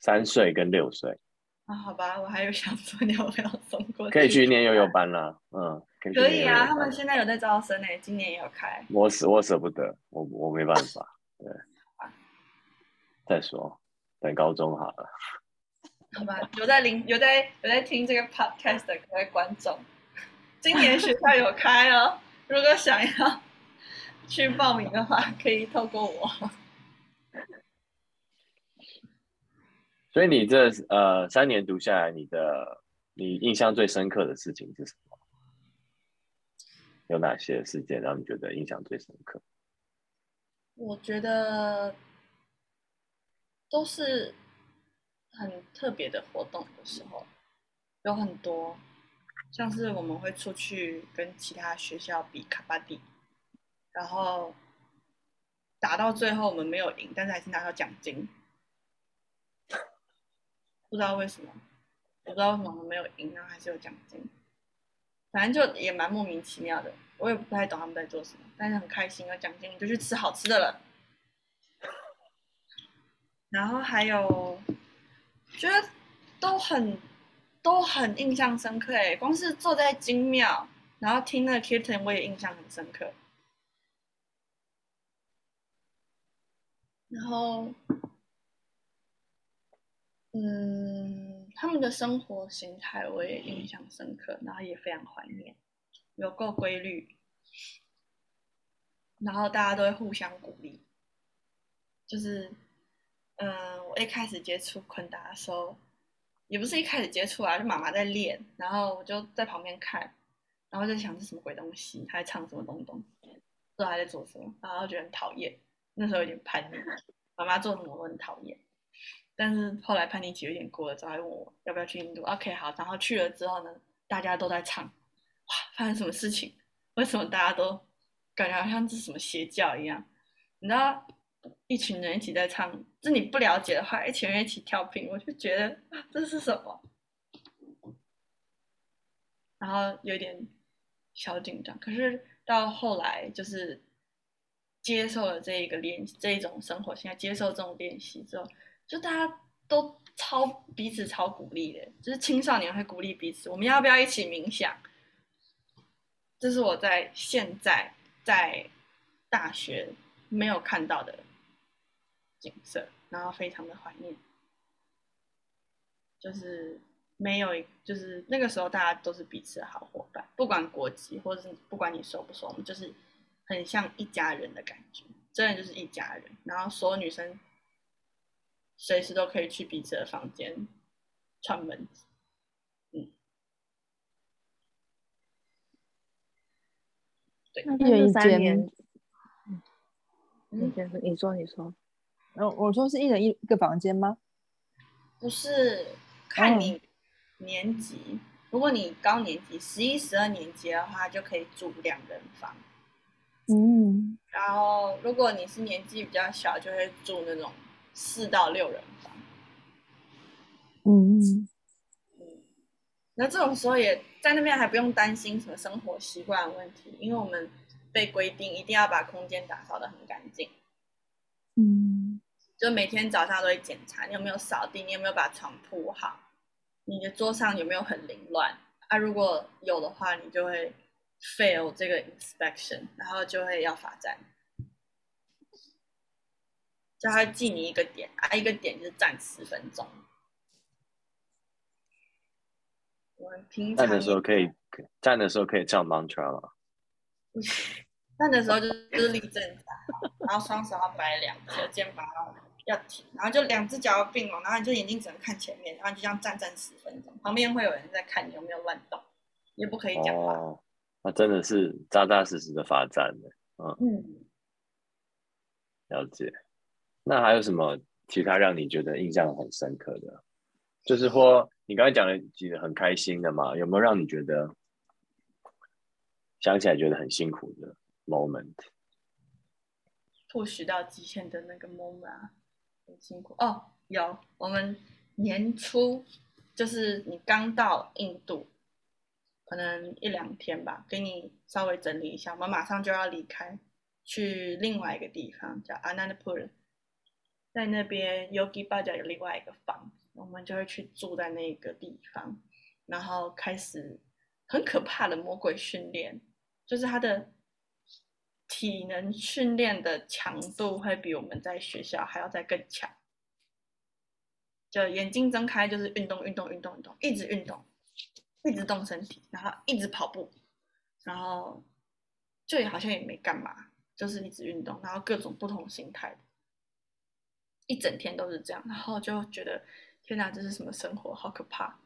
三岁跟六岁。啊，好吧，我还有想说你要不要送过去？可以去念悠悠班啦，嗯，可以啊，他们现在有在招生呢，今年也有开。我舍我舍不得，我我没办法，对。再说，等高中好了。好吧，有在聆有在有在听这个 podcast 的各位观众，今年学校有开哦，如果想要 去报名的话，可以透过我。所以你这呃三年读下来，你的你印象最深刻的事情是什么？有哪些事件让你觉得印象最深刻？我觉得都是很特别的活动的时候，有很多，像是我们会出去跟其他学校比卡巴迪，然后打到最后我们没有赢，但是还是拿到奖金。不知道为什么，我不知道为什么我没有赢，然后还是有奖金，反正就也蛮莫名其妙的，我也不太懂他们在做什么，但是很开心有奖金，就去吃好吃的了。然后还有，觉得都很都很印象深刻哎，光是坐在金庙，然后听那个 kitten，我也印象很深刻。然后。嗯，他们的生活形态我也印象深刻，然后也非常怀念，有够规律，然后大家都会互相鼓励。就是，嗯，我一开始接触昆达的时候，也不是一开始接触啊，就妈妈在练，然后我就在旁边看，然后就想是什么鬼东西，他在唱什么东东，不知道他在做什么，然后觉得很讨厌，那时候有点叛逆，妈妈做什么我很讨厌。但是后来叛逆期有点过了，之后还问我要不要去印度。OK，好，然后去了之后呢，大家都在唱，哇，发生什么事情？为什么大家都感觉好像是什么邪教一样？你知道，一群人一起在唱，这你不了解的话，一群人一起跳频，我就觉得这是什么？然后有点小紧张。可是到后来就是接受了这一个练这一种生活，现在接受这种练习之后。就大家都超彼此超鼓励的，就是青少年会鼓励彼此。我们要不要一起冥想？这是我在现在在大学没有看到的景色，然后非常的怀念。就是没有，就是那个时候大家都是彼此的好伙伴，不管国籍或者是不管你熟不熟，我们就是很像一家人的感觉，真的就是一家人。然后所有女生。随时都可以去彼此的房间串门子，嗯，对，一人一间。嗯，你说，你说，然后我说是一人一一个房间吗？不是，看你年级。如果你高年级，十一、十二年级的话，就可以住两人房。嗯，然后如果你是年纪比较小，就会住那种。四到六人房，嗯嗯那这种时候也在那边还不用担心什么生活习惯问题，因为我们被规定一定要把空间打扫的很干净。嗯，就每天早上都会检查你有没有扫地，你有没有把床铺好，你的桌上有没有很凌乱啊？如果有的话，你就会 fail 这个 inspection，然后就会要罚站，叫他记你一个点啊，一个点就是站十分钟。我们平常站的时候可以站的时候可以唱 mantra 吗？站的时候就是就是立正站，然后双手要摆两侧，肩膀要要挺，然后就两只脚要并拢，然后你就眼睛只能看前面，然后就这样站站十分钟，旁边会有人在看你有没有乱动，也不可以讲话。哦，那真的是扎扎实实的罚站的。嗯嗯，了解。那还有什么其他让你觉得印象很深刻的？就是说你刚才讲的几个很开心的嘛，有没有让你觉得想起来觉得很辛苦的 moment？push 到极限的那个 moment 啊，很辛苦哦。有，我们年初就是你刚到印度，可能一两天吧，给你稍微整理一下，我们马上就要离开，去另外一个地方叫 Anandpur 在那边 Yogi Baja 有另外一个房，我们就会去住在那个地方，然后开始很可怕的魔鬼训练，就是他的。体能训练的强度会比我们在学校还要再更强。就眼睛睁开就是运动运动运动运动，一直运动，一直动身体，然后一直跑步，然后就也好像也没干嘛，就是一直运动，然后各种不同形态，一整天都是这样，然后就觉得天哪，这是什么生活，好可怕！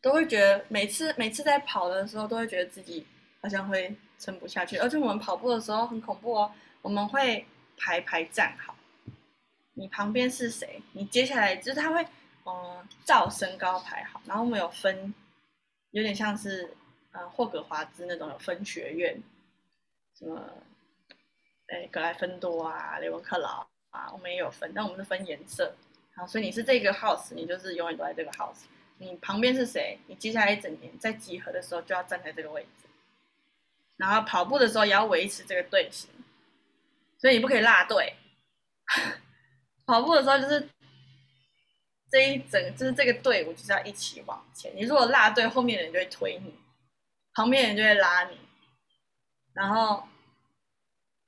都会觉得每次每次在跑的时候，都会觉得自己好像会。撑不下去，而且我们跑步的时候很恐怖哦。我们会排排站好，你旁边是谁？你接下来就是他会，嗯，照身高排好。然后我们有分，有点像是，呃，霍格华兹那种有分学院，什么，哎，格莱芬多啊，雷文克劳啊，我们也有分，但我们是分颜色。好，所以你是这个 house，你就是永远都在这个 house。你旁边是谁？你接下来一整年在集合的时候就要站在这个位置。然后跑步的时候也要维持这个队形，所以你不可以落队。跑步的时候就是这一整，就是这个队伍就是要一起往前。你如果落队，后面的人就会推你，旁边的人就会拉你。然后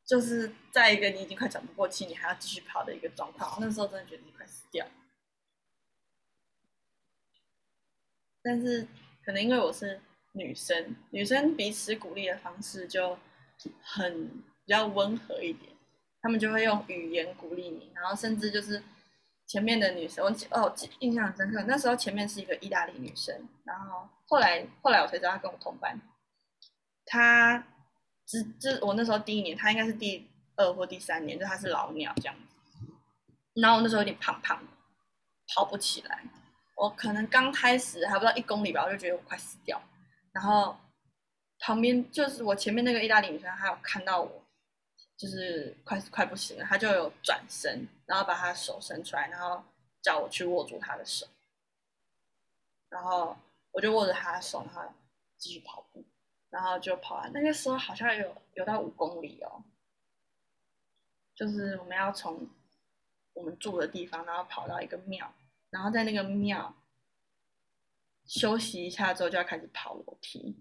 就是在一个你已经快喘不过气，你还要继续跑的一个状况。那时候真的觉得你快死掉。但是可能因为我是。女生，女生彼此鼓励的方式就很比较温和一点，他们就会用语言鼓励你，然后甚至就是前面的女生，我哦印象很深刻，那时候前面是一个意大利女生，然后后来后来我才知道她跟我同班，她这这我那时候第一年，他应该是第二或第三年，就他是老鸟这样子，然后我那时候有点胖胖的，跑不起来，我可能刚开始还不到一公里吧，我就觉得我快死掉。然后旁边就是我前面那个意大利女生，她有看到我，就是快快不行了，她就有转身，然后把她手伸出来，然后叫我去握住她的手，然后我就握着她的手，然后继续跑步，然后就跑完。那个时候好像有有到五公里哦，就是我们要从我们住的地方，然后跑到一个庙，然后在那个庙。休息一下之后就要开始跑楼梯，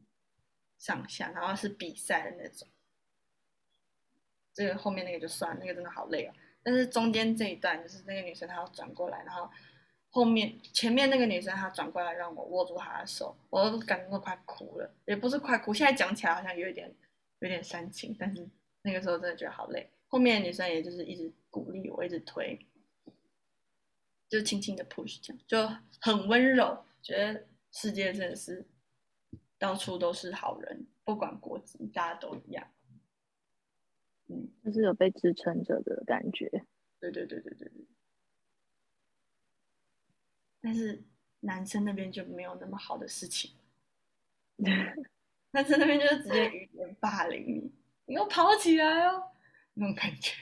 上下，然后是比赛的那种。这个后面那个就算，那个真的好累哦。但是中间这一段就是那个女生她要转过来，然后后面前面那个女生她转过来让我握住她的手，我都感觉都快哭了，也不是快哭，现在讲起来好像有一点有点煽情，但是那个时候真的觉得好累。后面的女生也就是一直鼓励我，一直推，就轻轻的 push 这样，就很温柔，觉得。世界真的是到处都是好人，不管国籍，大家都一样。嗯，就是有被支撑着的感觉。对对对对对对。但是男生那边就没有那么好的事情，男生那边就是直接语言霸凌你，你给我跑起来哦，那种感觉。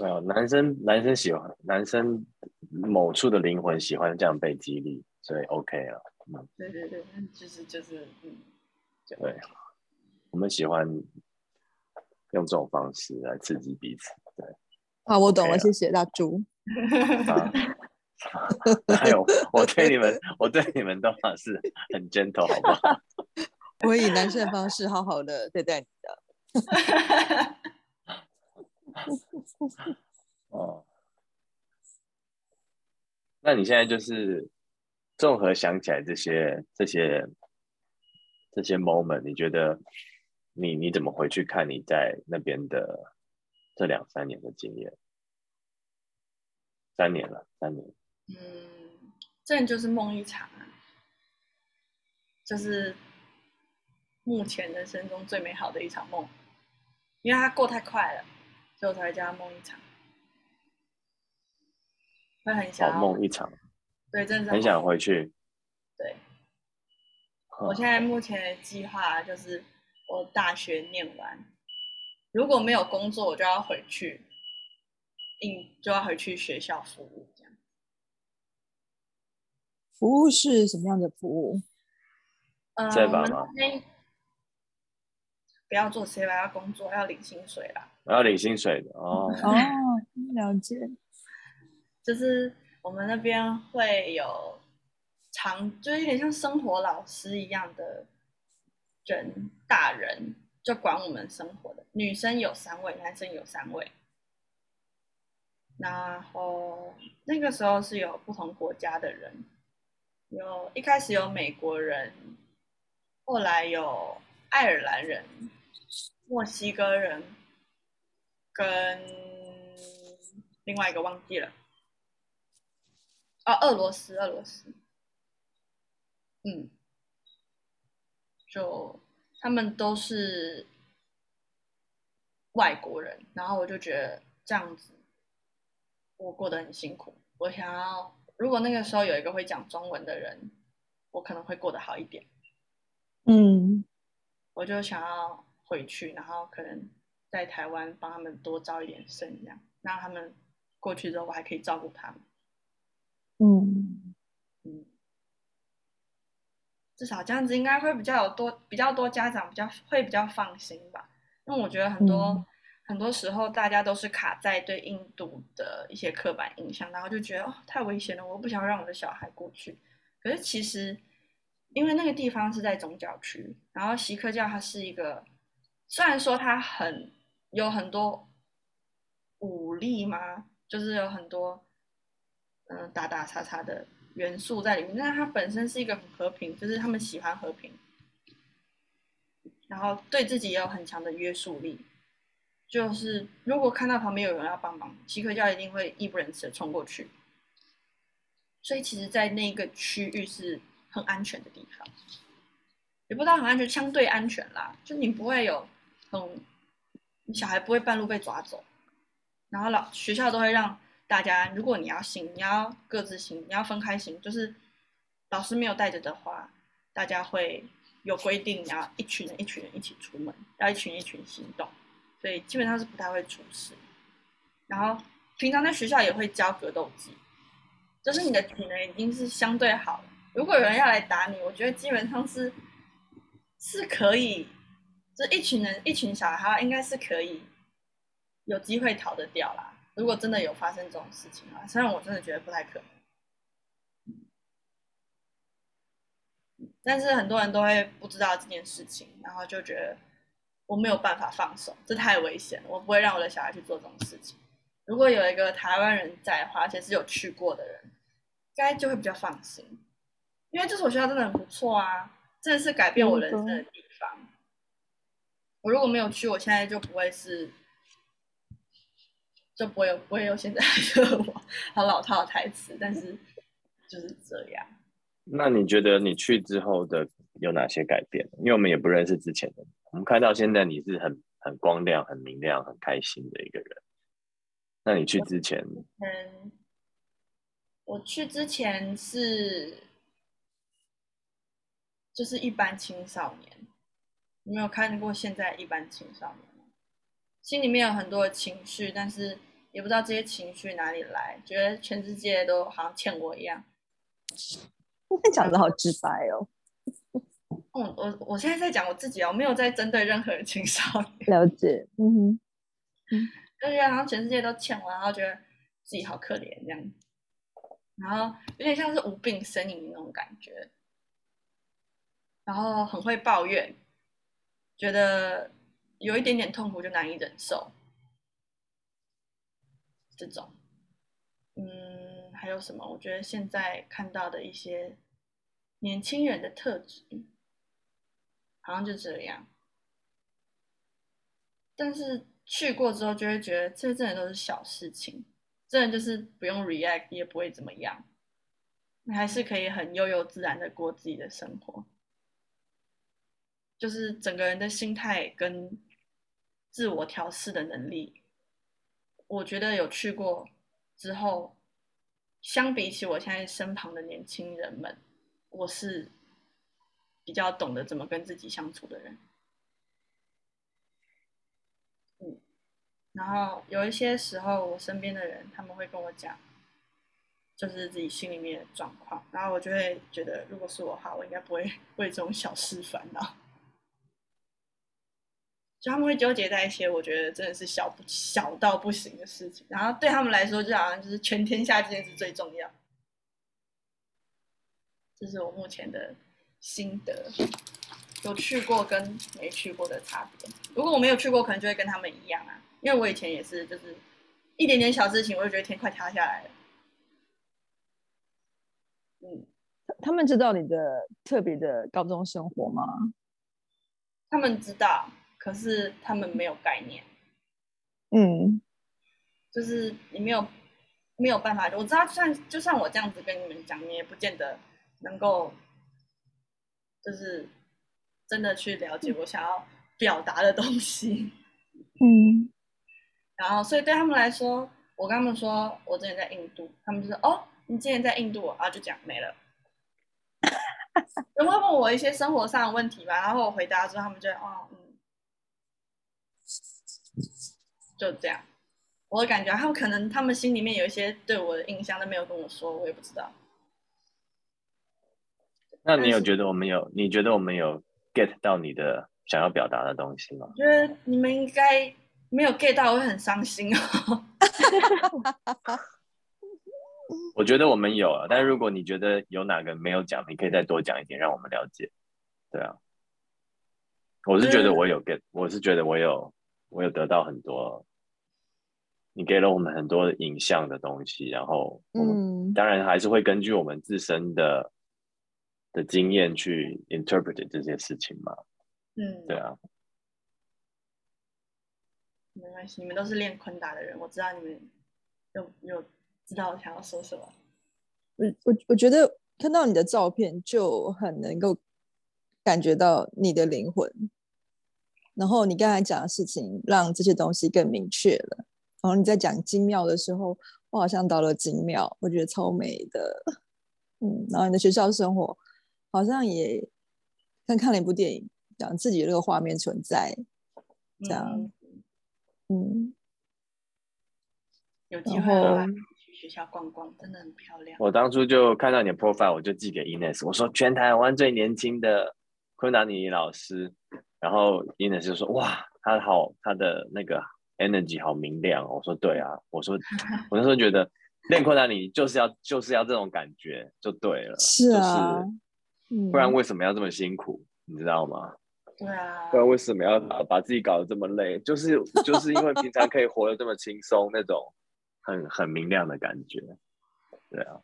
没有男生，男生喜欢男生某处的灵魂喜欢这样被激励，所以 OK 了。嗯，对对对，就是就是嗯，对，我们喜欢用这种方式来刺激彼此。对，好，我懂了，谢谢大猪。还有，我对你们，我对你们都是很 gentle，好不好？我以男生的方式好好的对待你的。哦，那你现在就是综合想起来这些、这些、这些 moment，你觉得你你怎么回去看你在那边的这两三年的经验？三年了，三年。嗯，这就是梦一场啊，就是目前人生中最美好的一场梦，因为它过太快了，所以我才会叫它梦一场。会很想梦一场，对，真的很想回去。对，我现在目前的计划就是我大学念完，如果没有工作，我就要回去，应就要回去学校服务。服务是什么样的服务？呃，我们不要做 C Y，要工作，要领薪水啦。我要领薪水的哦。哦，了解。就是我们那边会有长，就是有点像生活老师一样的人，大人就管我们生活的。女生有三位，男生有三位。然后那个时候是有不同国家的人。有一开始有美国人，后来有爱尔兰人、墨西哥人，跟另外一个忘记了，啊，俄罗斯，俄罗斯，嗯，就他们都是外国人，然后我就觉得这样子，我过得很辛苦，我想要。如果那个时候有一个会讲中文的人，我可能会过得好一点。嗯，我就想要回去，然后可能在台湾帮他们多招一点生，这样让他们过去之后，我还可以照顾他们。嗯嗯，至少这样子应该会比较有多比较多家长比较会比较放心吧，因为我觉得很多。很多时候，大家都是卡在对印度的一些刻板印象，然后就觉得哦，太危险了，我不想让我的小孩过去。可是其实，因为那个地方是在宗教区，然后锡克教它是一个，虽然说它很有很多武力嘛，就是有很多嗯打打杀杀的元素在里面，但是它本身是一个很和平，就是他们喜欢和平，然后对自己也有很强的约束力。就是如果看到旁边有人要帮忙，锡克教一定会义不容辞的冲过去。所以其实，在那个区域是很安全的地方，也不知道很安全，相对安全啦。就你不会有很，你小孩不会半路被抓走。然后老学校都会让大家，如果你要行，你要各自行，你要分开行，就是老师没有带着的话，大家会有规定，你要一群人一群人一起出门，要一群一群行动。所以基本上是不太会出事，然后平常在学校也会教格斗技，就是你的体能已经是相对好了。如果有人要来打你，我觉得基本上是是可以，这一群人一群小孩应该是可以有机会逃得掉啦。如果真的有发生这种事情啊，虽然我真的觉得不太可能，但是很多人都会不知道这件事情，然后就觉得。我没有办法放手，这太危险了。我不会让我的小孩去做这种事情。如果有一个台湾人在的话，而且是有去过的人，应该就会比较放心。因为这所学校真的很不错啊，真的是改变我人生的地方。我如果没有去，我现在就不会是，就不会有不会有现在的我。好老套的台词，但是就是这样。那你觉得你去之后的有哪些改变？因为我们也不认识之前的。我们看到现在你是很很光亮、很明亮、很开心的一个人。那你去之前，嗯，我去之前是就是一般青少年。你没有看过现在一般青少年吗？心里面有很多的情绪，但是也不知道这些情绪哪里来，觉得全世界都好像欠我一样。讲的好直白哦。嗯，我我现在在讲我自己啊，我没有在针对任何青少年。了解，嗯哼，就觉得好像全世界都欠我，然后觉得自己好可怜这样，然后有点像是无病呻吟那种感觉，然后很会抱怨，觉得有一点点痛苦就难以忍受，这种，嗯，还有什么？我觉得现在看到的一些年轻人的特质。好像就这样，但是去过之后就会觉得这真的都是小事情，真的就是不用 react 也不会怎么样，你还是可以很悠悠自然的过自己的生活，就是整个人的心态跟自我调试的能力，我觉得有去过之后，相比起我现在身旁的年轻人们，我是。比较懂得怎么跟自己相处的人，嗯，然后有一些时候，我身边的人他们会跟我讲，就是自己心里面的状况，然后我就会觉得，如果是我的话，我应该不会为这种小事烦恼，就他们会纠结在一些我觉得真的是小不小到不行的事情，然后对他们来说，就好像就是全天下这件事最重要，这是我目前的。心得有去过跟没去过的差别。如果我没有去过，可能就会跟他们一样啊，因为我以前也是，就是一点点小事情，我就觉得天快塌下来了。嗯，他们知道你的特别的高中生活吗？他们知道，可是他们没有概念。嗯，就是你没有没有办法，我知道，就算就算我这样子跟你们讲，你也不见得能够。就是真的去了解我想要表达的东西，嗯，然后所以对他们来说，我跟他们说我之前在印度，他们就说哦，你之前在印度啊，就讲没了。人会问我一些生活上的问题吧，然后我回答之后，他们就哦嗯，就这样。我感觉他们可能他们心里面有一些对我的印象，都没有跟我说，我也不知道。那你有觉得我们有？你觉得我们有 get 到你的想要表达的东西吗？我觉得你们应该没有 get 到，我会很伤心哦。我觉得我们有啊，但是如果你觉得有哪个没有讲，你可以再多讲一点，让我们了解。对啊，我是觉得我有 get，我是觉得我有，我有得到很多。你给了我们很多影像的东西，然后嗯，当然还是会根据我们自身的。的经验去 interpret 这些事情嘛？嗯，对啊，没关系，你们都是练昆达的人，我知道你们有有知道我想要说什么。我我我觉得看到你的照片就很能够感觉到你的灵魂，然后你刚才讲的事情让这些东西更明确了。然后你在讲精妙的时候，我好像到了精妙，我觉得超美的。嗯，然后你的学校生活。好像也看看了一部电影，讲自己那个画面存在，这样，嗯，有机会去学校逛逛，真的很漂亮。我当初就看到你的 profile，我就寄给 Ines，我说全台湾最年轻的昆达尼老师，然后 Ines 就说哇，他好，他的那个 energy 好明亮。我说对啊，我说 我那时候觉得练昆达尼就是要就是要这种感觉就对了，是啊。不然为什么要这么辛苦？你知道吗？对啊。不然为什么要把把自己搞得这么累？就是就是因为平常可以活得这么轻松，那种很很明亮的感觉。对啊。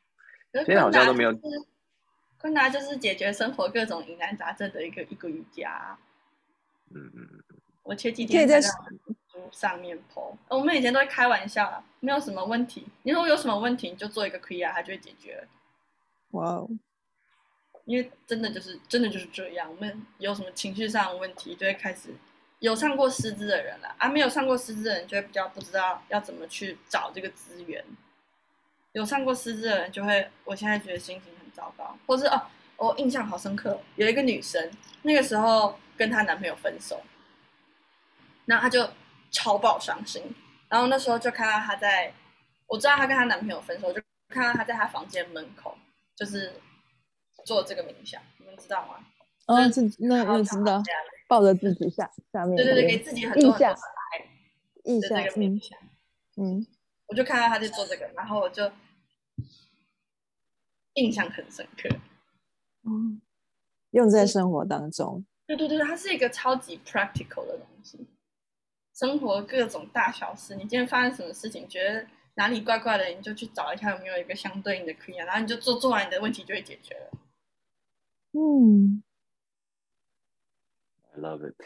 现在好像都没有。困难就是解决生活各种疑难杂症的一个一个瑜伽。嗯嗯嗯。我前几天在书上面 po，我们以前都会开玩笑，没有什么问题。你说有什么问题，你就做一个 k r i a 它就会解决。哇哦。因为真的就是真的就是这样，我们有什么情绪上的问题，就会开始有上过师资的人了啊，没有上过师资的人就会比较不知道要怎么去找这个资源。有上过师资的人就会，我现在觉得心情很糟糕，或是哦，我印象好深刻，有一个女生那个时候跟她男朋友分手，那她就超爆伤心，然后那时候就看到她在，我知道她跟她男朋友分手，就看到她在她房间门口，就是做这个冥想，你们知道吗？哦，这那那知道，抱着自己下下面，对对对，给自己很多很多爱，意象，嗯嗯，我就看到他在做这个，然后我就印象很深刻。嗯，用在生活当中。对对对，它是一个超级 practical 的东西。生活各种大小事，你今天发生什么事情，觉得哪里怪怪的，你就去找一下有没有一个相对应的 Kriya，然后你就做做完，你的问题就会解决了。嗯，I love it。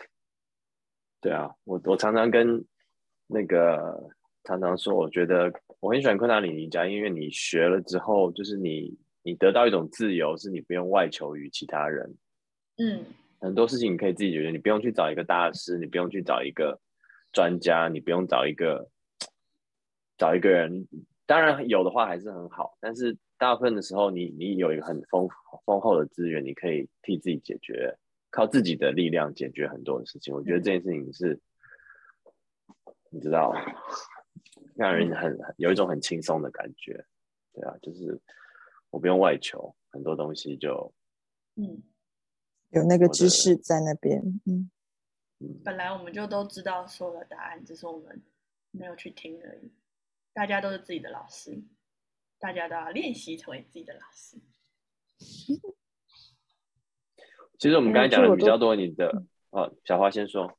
对啊，我我常常跟那个常常说，我觉得我很喜欢昆达里尼家，因为你学了之后，就是你你得到一种自由，是你不用外求于其他人。嗯，很多事情你可以自己解决，你不用去找一个大师，你不用去找一个。专家，你不用找一个找一个人，当然有的话还是很好，但是大部分的时候，你你有一个很丰丰厚的资源，你可以替自己解决，靠自己的力量解决很多的事情。我觉得这件事情是，你知道，让人很有一种很轻松的感觉。对啊，就是我不用外求，很多东西就嗯，有那个知识在那边，嗯。本来我们就都知道所有的答案，只是我们没有去听而已。大家都是自己的老师，大家都要练习成为自己的老师。其实我们刚才讲的比较多，你的哦，小花先说。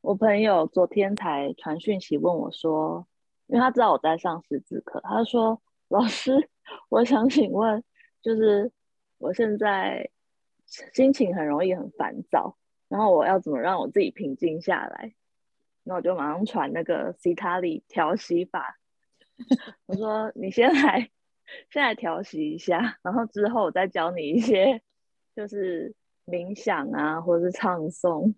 我朋友昨天才传讯息问我说，因为他知道我在上识字课，他说：“老师，我想请问，就是我现在心情很容易很烦躁。”然后我要怎么让我自己平静下来？那我就马上传那个西塔里调息法。我说你先来，先来调息一下，然后之后我再教你一些，就是冥想啊，或者是唱诵。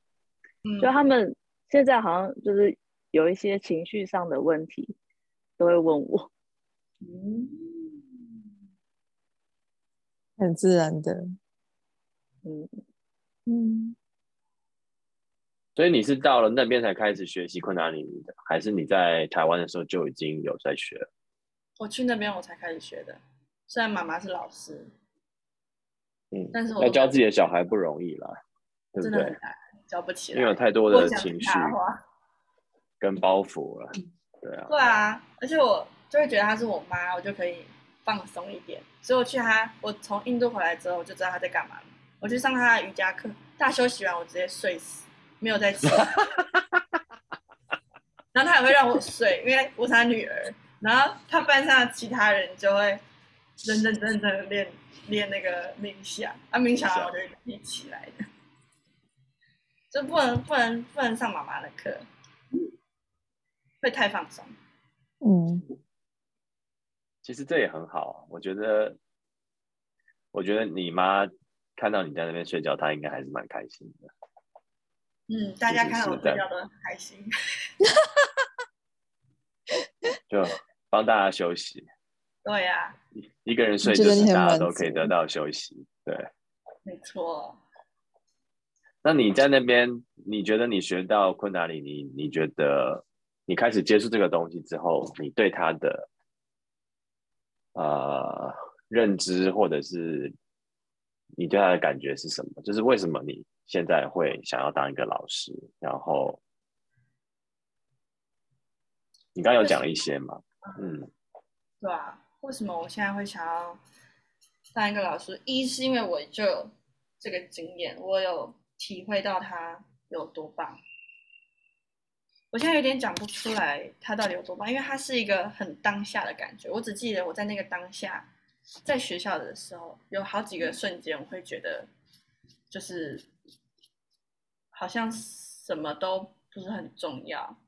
就他们现在好像就是有一些情绪上的问题，都会问我。嗯，很自然的。嗯嗯。所以你是到了那边才开始学习昆达里尼的，还是你在台湾的时候就已经有在学了？我去那边我才开始学的，虽然妈妈是老师，嗯，但是要教自己的小孩不容易啦，对不对？教不起来，因为有太多的情绪跟包袱了，对啊。对啊，而且我就会觉得她是我妈，我就可以放松一点。所以我去她，我从印度回来之后，我就知道她在干嘛。我去上她的瑜伽课，大休息完我直接睡死。没有在吃，然后他也会让我睡，因为我是他女儿。然后他班上其他人就会认认真真练练那个冥想，啊，冥想完我就一起来的，就不能不能不能上妈妈的课，会太放松。嗯，其实这也很好，我觉得，我觉得你妈看到你在那边睡觉，她应该还是蛮开心的。嗯，大家看到我睡觉都很开心，就帮大家休息。对呀，一个人睡就是大家都可以得到休息。对，没错。那你在那边，你觉得你学到昆达里你，你觉得你开始接触这个东西之后，你对他的呃认知，或者是你对他的感觉是什么？就是为什么你？现在会想要当一个老师，然后你刚有讲了一些吗？嗯，对啊。为什么我现在会想要当一个老师？一是因为我就有这个经验，我有体会到他有多棒。我现在有点讲不出来他到底有多棒，因为他是一个很当下的感觉。我只记得我在那个当下，在学校的时候，有好几个瞬间，我会觉得就是。好像什么都不是很重要，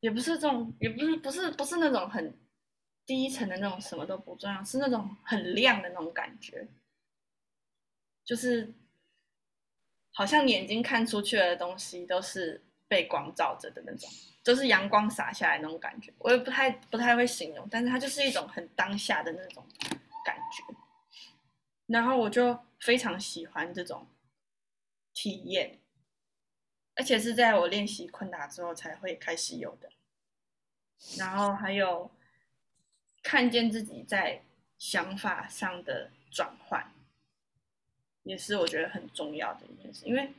也不是这种，也不是不是不是那种很低层的那种什么都不重要，是那种很亮的那种感觉，就是好像眼睛看出去的东西都是被光照着的那种，就是阳光洒下来那种感觉。我也不太不太会形容，但是它就是一种很当下的那种感觉，然后我就非常喜欢这种。体验，而且是在我练习昆达之后才会开始有的。然后还有看见自己在想法上的转换，也是我觉得很重要的一件事。因为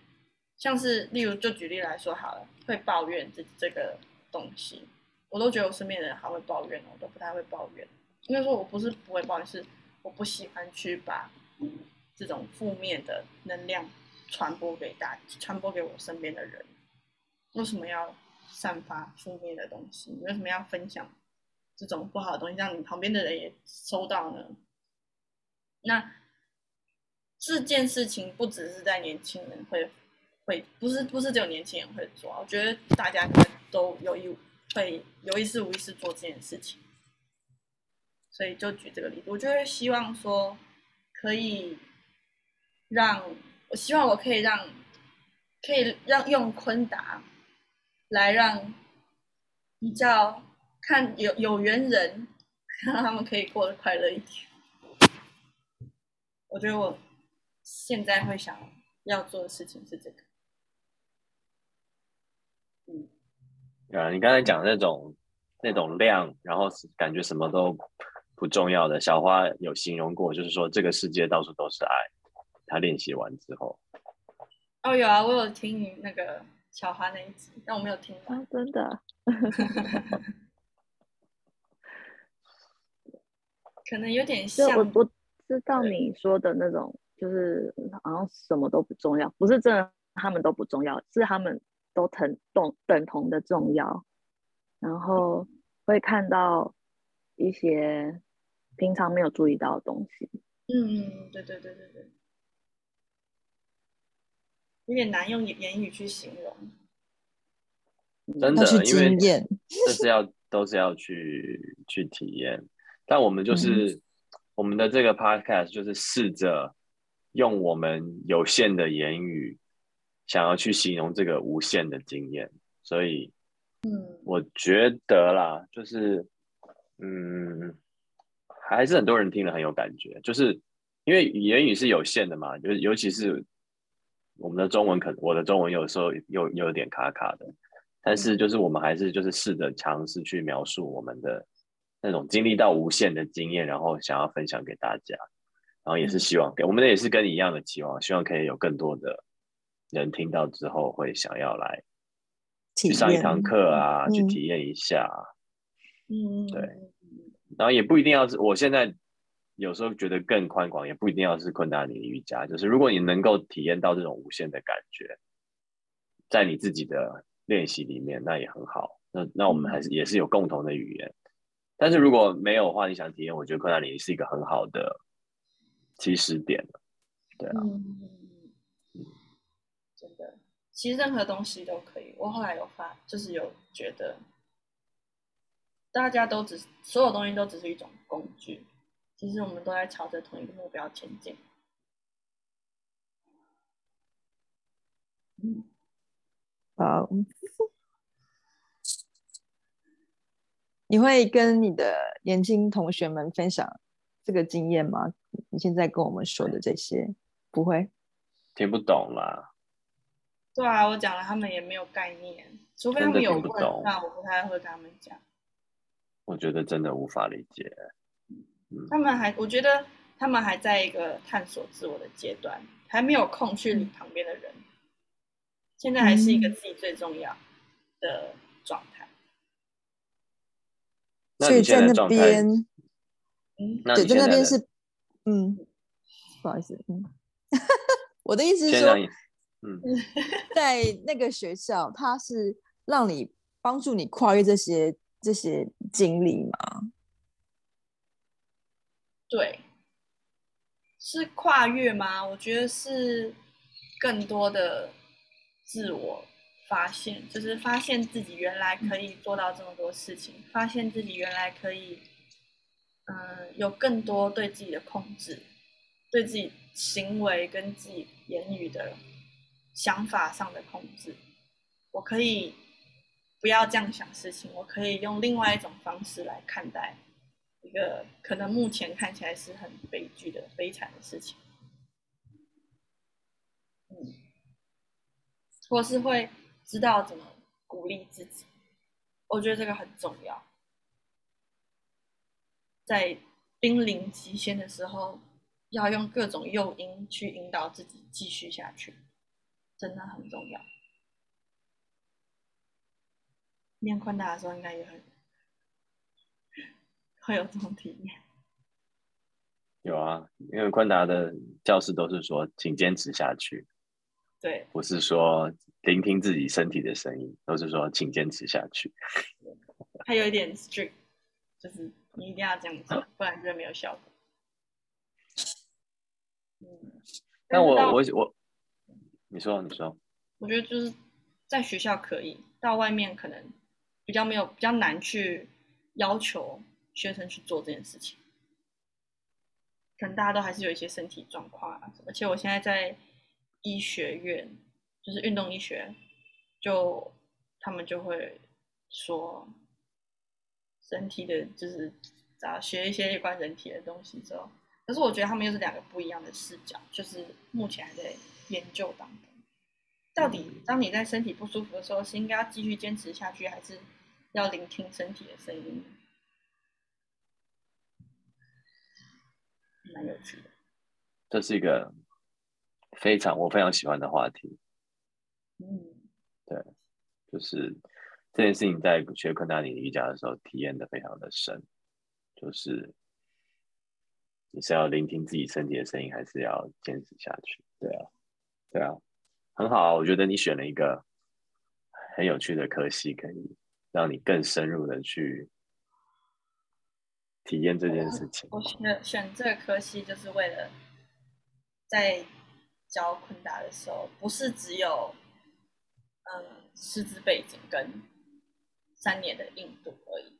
像是例如，就举例来说好了，会抱怨这这个东西，我都觉得我身边的人还会抱怨我都不太会抱怨。应该说我不是不会抱怨，是我不喜欢去把这种负面的能量。传播给大，传播给我身边的人，为什么要散发负面的东西？你为什么要分享这种不好的东西，让你旁边的人也收到呢？那这件事情不只是在年轻人会会，不是不是只有年轻人会做，我觉得大家都有意会有意识无意识做这件事情。所以就举这个例子，我就会希望说可以让。我希望我可以让，可以让用昆达来让比较看有有缘人，让他们可以过得快乐一点。我觉得我现在会想要做的事情是这个。嗯，啊，你刚才讲那种那种量，然后感觉什么都不重要的小花有形容过，就是说这个世界到处都是爱。他练习完之后，哦，有啊，我有听你那个小华那一集，但我没有听完，真的，可能有点像。我我知道你说的那种，就是好像什么都不重要，不是真的，他们都不重要，是他们都等等等同的重要，然后会看到一些平常没有注意到的东西。嗯，对对对对对。有点难用言语去形容，真的，因为这 是要都是要去去体验。但我们就是我们的这个 podcast，就是试着用我们有限的言语，想要去形容这个无限的经验。所以，嗯，我觉得啦，就是嗯，还是很多人听了很有感觉，就是因为言语是有限的嘛，尤尤其是。我们的中文可，我的中文有时候又有点卡卡的，但是就是我们还是就是试着尝试去描述我们的那种经历到无限的经验，然后想要分享给大家，然后也是希望给我们的也是跟你一样的期望，希望可以有更多的人听到之后会想要来去上一堂课啊，去体验一下，嗯，对，然后也不一定要是我现在。有时候觉得更宽广，也不一定要是昆达尼瑜伽。就是如果你能够体验到这种无限的感觉，在你自己的练习里面，那也很好。那那我们还是也是有共同的语言。但是如果没有的话，你想体验，我觉得昆达尼是一个很好的起始点。对啊，真的，其实任何东西都可以。我后来有发，就是有觉得，大家都只所有东西都只是一种工具。其实我们都在朝着同一个目标前进。嗯，好。你会跟你的年轻同学们分享这个经验吗？你现在跟我们说的这些，不会？听不懂啦。对啊，我讲了，他们也没有概念，除非他们有问，那我不太会跟他们讲。我觉得真的无法理解。他们还，我觉得他们还在一个探索自我的阶段，还没有空去理旁边的人。现在还是一个自己最重要的状态。所以在那边，嗯，对，在那边是，嗯，不好意思，嗯，我的意思是说，嗯，在那个学校，他是让你帮助你跨越这些这些经历吗？对，是跨越吗？我觉得是更多的自我发现，就是发现自己原来可以做到这么多事情，发现自己原来可以，嗯，有更多对自己的控制，对自己行为跟自己言语的想法上的控制。我可以不要这样想事情，我可以用另外一种方式来看待。一个可能目前看起来是很悲剧的悲惨的事情，嗯，或是会知道怎么鼓励自己，我觉得这个很重要。在濒临极限的时候，要用各种诱因去引导自己继续下去，真的很重要。面宽大的时候，应该也很会有这种体验。有啊，因为昆达的教室都是说，请坚持下去。对，不是说聆听自己身体的声音，都是说请坚持下去。还有一点 strict，就是你一定要这样做，不然就没有效果。嗯，但我我我，你说你说，我觉得就是在学校可以，到外面可能比较没有比较难去要求学生去做这件事情。可能大家都还是有一些身体状况啊，而且我现在在医学院，就是运动医学，就他们就会说身体的，就是咋学一些有关人体的东西之后，可是我觉得他们又是两个不一样的视角，就是目前还在研究当中，到底当你在身体不舒服的时候，是应该要继续坚持下去，还是要聆听身体的声音？蛮有趣的，这是一个非常我非常喜欢的话题。嗯，对，就是这件事情在学昆达里瑜伽的时候体验的非常的深，就是你是要聆听自己身体的声音，还是要坚持下去？对啊，对啊，很好啊，我觉得你选了一个很有趣的科系，可以让你更深入的去。体验这件事情，我选选这个科系就是为了在教昆达的时候，不是只有嗯师资背景跟三年的印度而已。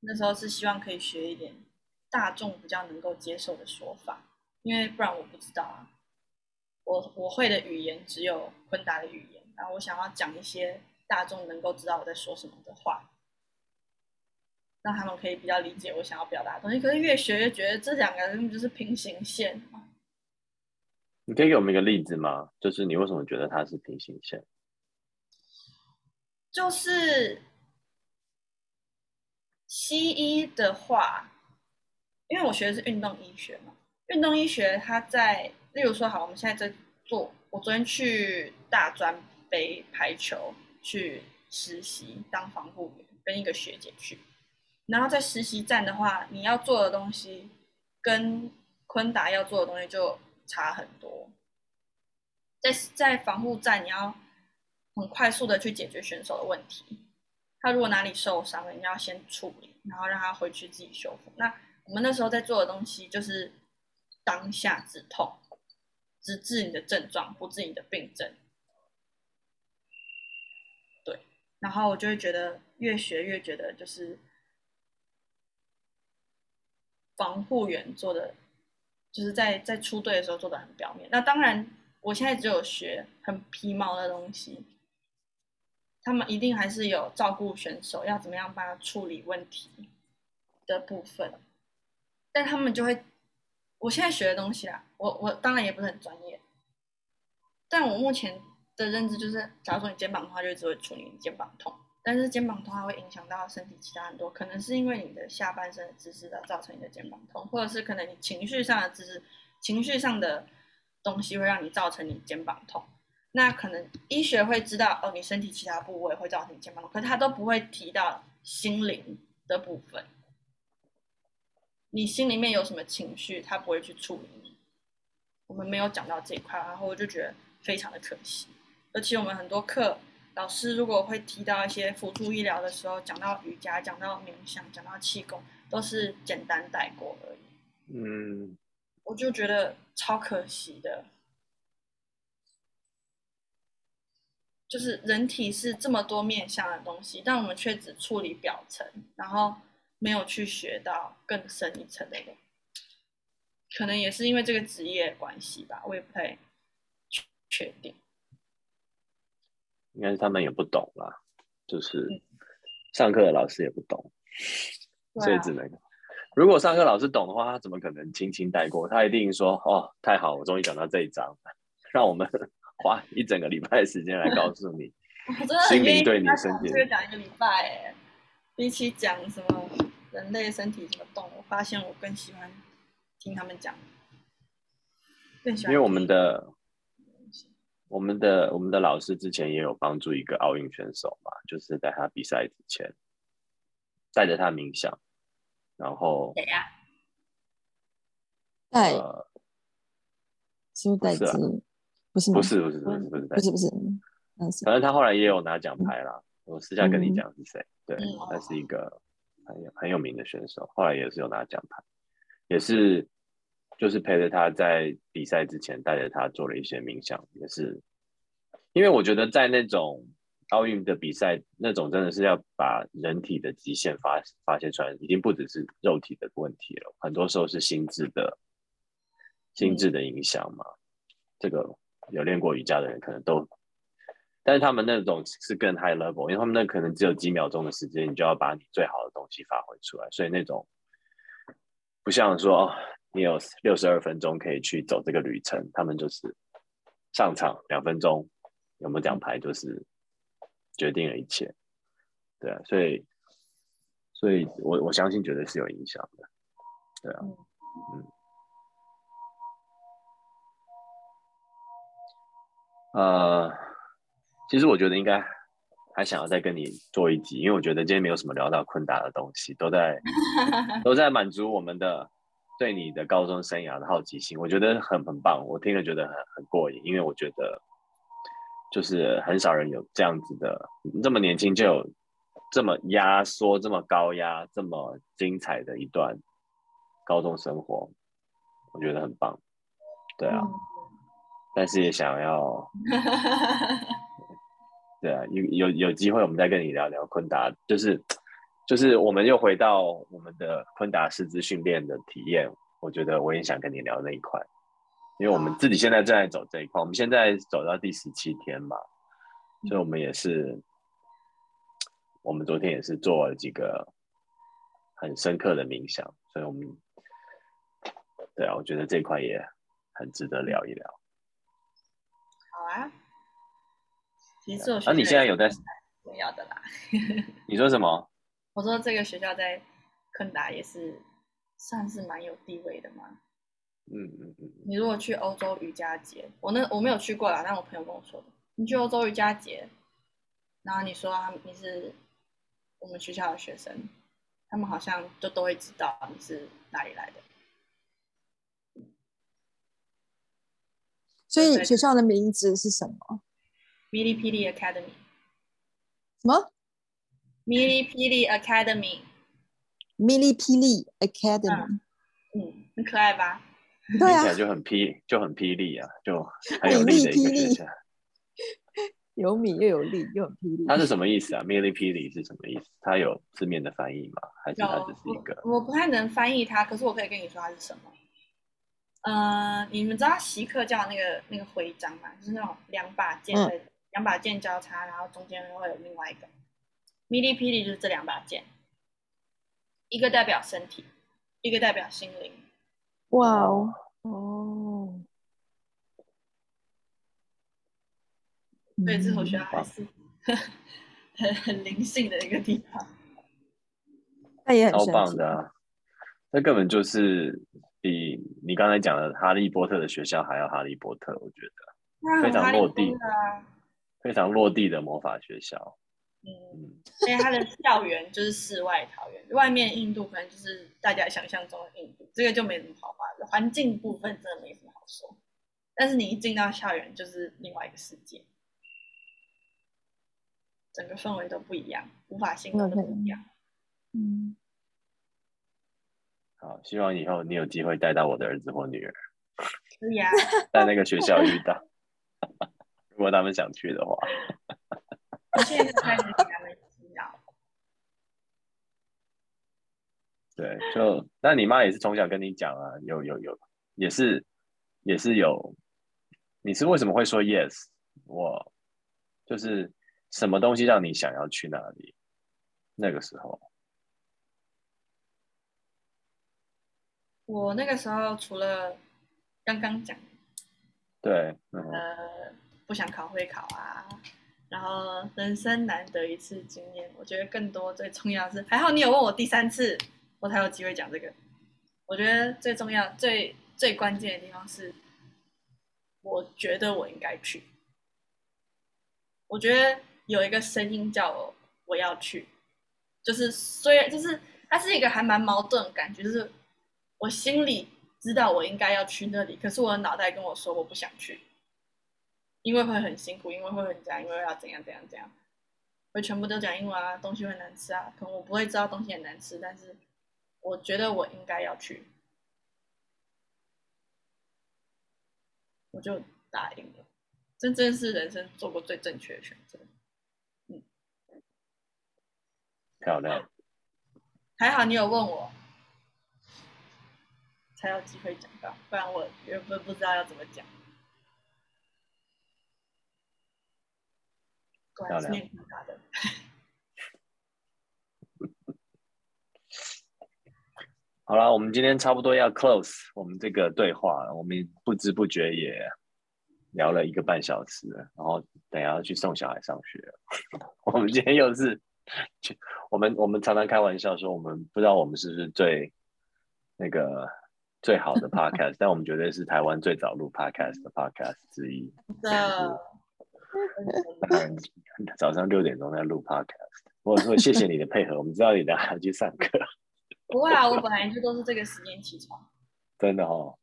那时候是希望可以学一点大众比较能够接受的说法，因为不然我不知道啊。我我会的语言只有昆达的语言，然后我想要讲一些大众能够知道我在说什么的话。让他们可以比较理解我想要表达的东西，可是越学越觉得这两个人就是平行线。你可以给我们一个例子吗？就是你为什么觉得它是平行线？就是西医的话，因为我学的是运动医学嘛，运动医学它在，例如说，好，我们现在在做，我昨天去大专杯排球去实习当防护员，跟一个学姐去。然后在实习站的话，你要做的东西跟昆达要做的东西就差很多。在在防护站，你要很快速的去解决选手的问题。他如果哪里受伤了，你要先处理，然后让他回去自己修复。那我们那时候在做的东西就是当下止痛，只治你的症状，不治你的病症。对，然后我就会觉得越学越觉得就是。防护员做的，就是在在出队的时候做的很表面。那当然，我现在只有学很皮毛的东西，他们一定还是有照顾选手，要怎么样帮他处理问题的部分。但他们就会，我现在学的东西啊，我我当然也不是很专业，但我目前的认知就是，假如说你肩膀痛，就只会处理你肩膀痛。但是肩膀痛还会影响到身体其他很多，可能是因为你的下半身的姿势而造成你的肩膀痛，或者是可能你情绪上的姿势、情绪上的东西会让你造成你肩膀痛。那可能医学会知道哦，你身体其他部位会造成肩膀痛，可是他都不会提到心灵的部分。你心里面有什么情绪，他不会去处理你。我们没有讲到这一块，然后我就觉得非常的可惜，而且我们很多课。老师如果会提到一些辅助医疗的时候，讲到瑜伽，讲到冥想，讲到气功，都是简单带过而已。嗯，我就觉得超可惜的，就是人体是这么多面向的东西，但我们却只处理表层，然后没有去学到更深一层的。可能也是因为这个职业关系吧，我也不太确定。应该是他们也不懂啦，就是上课的老师也不懂，所以只能如果上课老师懂的话，他怎么可能轻轻带过？他一定说：“哦，太好，我终于讲到这一章，让我们 花一整个礼拜的时间来告诉你 我真的很愿意对你他身体讲这个讲一个礼拜哎，比起讲什么人类身体怎么动，我发现我更喜欢听他们讲，更喜欢因为我们的我们的我们的老师之前也有帮助一个奥运选手嘛，就是在他比赛之前带着他冥想，然后谁呀？带呃是不是带不是？不是？不是不是不是不是不是反正他后来也有拿奖牌啦。我私下跟你嗯讲是谁，对嗯，他是一个很有很有名的选手，后来也是有拿奖牌，也是就是陪着他在比赛之前带着他做了一些冥想，也是因为我觉得在那种奥运的比赛，那种真的是要把人体的极限发发泄出来，已经不只是肉体的问题了，很多时候是心智的心智的影响嘛。这个有练过瑜伽的人可能都但是他们那种是更 high level，因为他们那可能只有几秒钟的时间，你就要把你最好的东西发挥出来，所以那种不像说、你有六十二分钟可以去走这个旅程，他们就是上场两分钟有没有奖牌就是决定了一切，对啊，所以所以我我相信绝对是有影响的，对啊，嗯，呃。其实我觉得应该还想要再跟你做一集，因为我觉得今天没有什么聊到昆达的东西，都在 都在满足我们的对你的高中生涯的好奇心，我觉得很很棒，我听了觉得很很过瘾，因为我觉得就是很少人有这样子的，这么年轻就有这么压缩、这么高压、这么精彩的一段高中生活，我觉得很棒，对啊，但是也想要。对啊，有有有机会我们再跟你聊聊昆达，就是就是我们又回到我们的昆达师资训练的体验，我觉得我也想跟你聊那一块，因为我们自己现在正在走这一块，我们现在走到第十七天嘛，所以我们也是，我们昨天也是做了几个很深刻的冥想，所以我们对啊，我觉得这一块也很值得聊一聊。好啊。其实我啊，你现在有在重要的啦。你说什么？我说这个学校在昆达也是算是蛮有地位的嘛。嗯嗯嗯。你如果去欧洲瑜伽节，我那我没有去过啦，但我朋友跟我说的。你去欧洲瑜伽节，然后你说他你是我们学校的学生，他们好像就都会知道你是哪里来的。所以学校的名字是什么？哔哩哔哩 Academy，什么？哔哩哔哩 Academy，Mini Pili Academy，嗯，很可爱吧？对啊听起来就很霹，就很霹雳啊，就很有力的一个学校。有米又有力，又很霹雳。它是什么意思啊？？Mini Pili 是什么意思？它有字面的翻译吗？还是它只是一个？我不太能翻译它，可是我可以跟你说它是什么。呃，你们知道习克教那个那个徽章吗？就是那种两把剑的。嗯两把剑交叉，然后中间会有另外一个。霹雳霹雳就是这两把剑，一个代表身体，一个代表心灵。哇哦哦！所以这所学校还是很很灵性的一个地方。那也很超棒的、啊，那根本就是比你刚才讲的哈利波特的学校还要哈利波特，我觉得非常落地。非常落地的魔法学校，嗯，因为它的校园就是世外桃源，外面印度可能就是大家想象中的印度，这个就没什么好话的。环境部分真的没什么好说，但是你一进到校园就是另外一个世界，整个氛围都不一样，无法形容的不一样。嗯，好，希望以后你有机会带到我的儿子或女儿，可以啊，在那个学校遇到。如果他们想去的话，现在开始给他们洗脑。对，就那你妈也是从小跟你讲啊，有有有，也是也是有。你是为什么会说 yes？我就是什么东西让你想要去那里？那个时候，我那个时候除了刚刚讲，对，呃。不想考会考啊，然后人生难得一次经验，我觉得更多最重要是，还好你有问我第三次，我才有机会讲这个。我觉得最重要、最最关键的地方是，我觉得我应该去。我觉得有一个声音叫我我要去，就是虽然就是它是一个还蛮矛盾的感觉，就是我心里知道我应该要去那里，可是我的脑袋跟我说我不想去，因为会很辛苦，因为会很这样，因为要怎样怎样怎样，会全部都讲英文啊，东西会难吃啊，可能我不会知道东西很难吃，但是。我觉得我应该要去，我就答应了。这真是人生做过最正确的选择。嗯，漂亮。还好你有问我，才有机会讲到，不然我原本不知道要怎么讲。漂亮。好了，我们今天差不多要 close 我们这个对话，我们不知不觉也聊了一个半小时，然后等下要去送小孩上学。我们今天又是，我们我们常常开玩笑说，我们不知道我们是不是最那个最好的 podcast，但我们绝对是台湾最早录 podcast 的 podcast 之一。的，早上六点钟在录 podcast，我说谢谢你的配合，我们知道你等下要去上课。不会啊，我本来就都是这个时间起床。真的哦。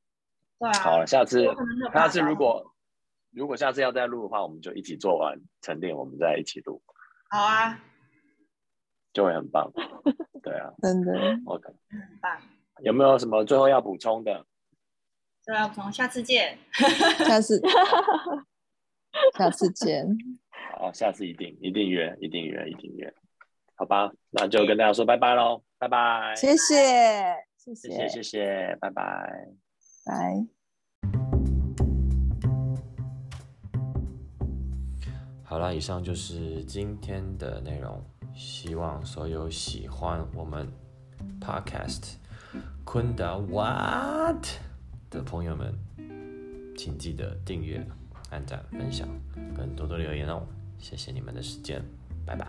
对啊。好了，下次下次如果如果下次要再录的话，我们就一起做完沉淀，我们再一起录。好啊。就会很棒。对啊。真的。OK。很棒。有没有什么最后要补充的？最后要补充，下次见。下次。下次见。好，下次一定一定约，一定约，一定约。好吧，那就跟大家说拜拜喽。拜拜，谢谢，谢谢，谢谢，拜拜，拜。好了，以上就是今天的内容。希望所有喜欢我们 Podcast 昆达 What 的朋友们，请记得订阅、按赞、分享，跟多多留言哦。谢谢你们的时间，拜拜。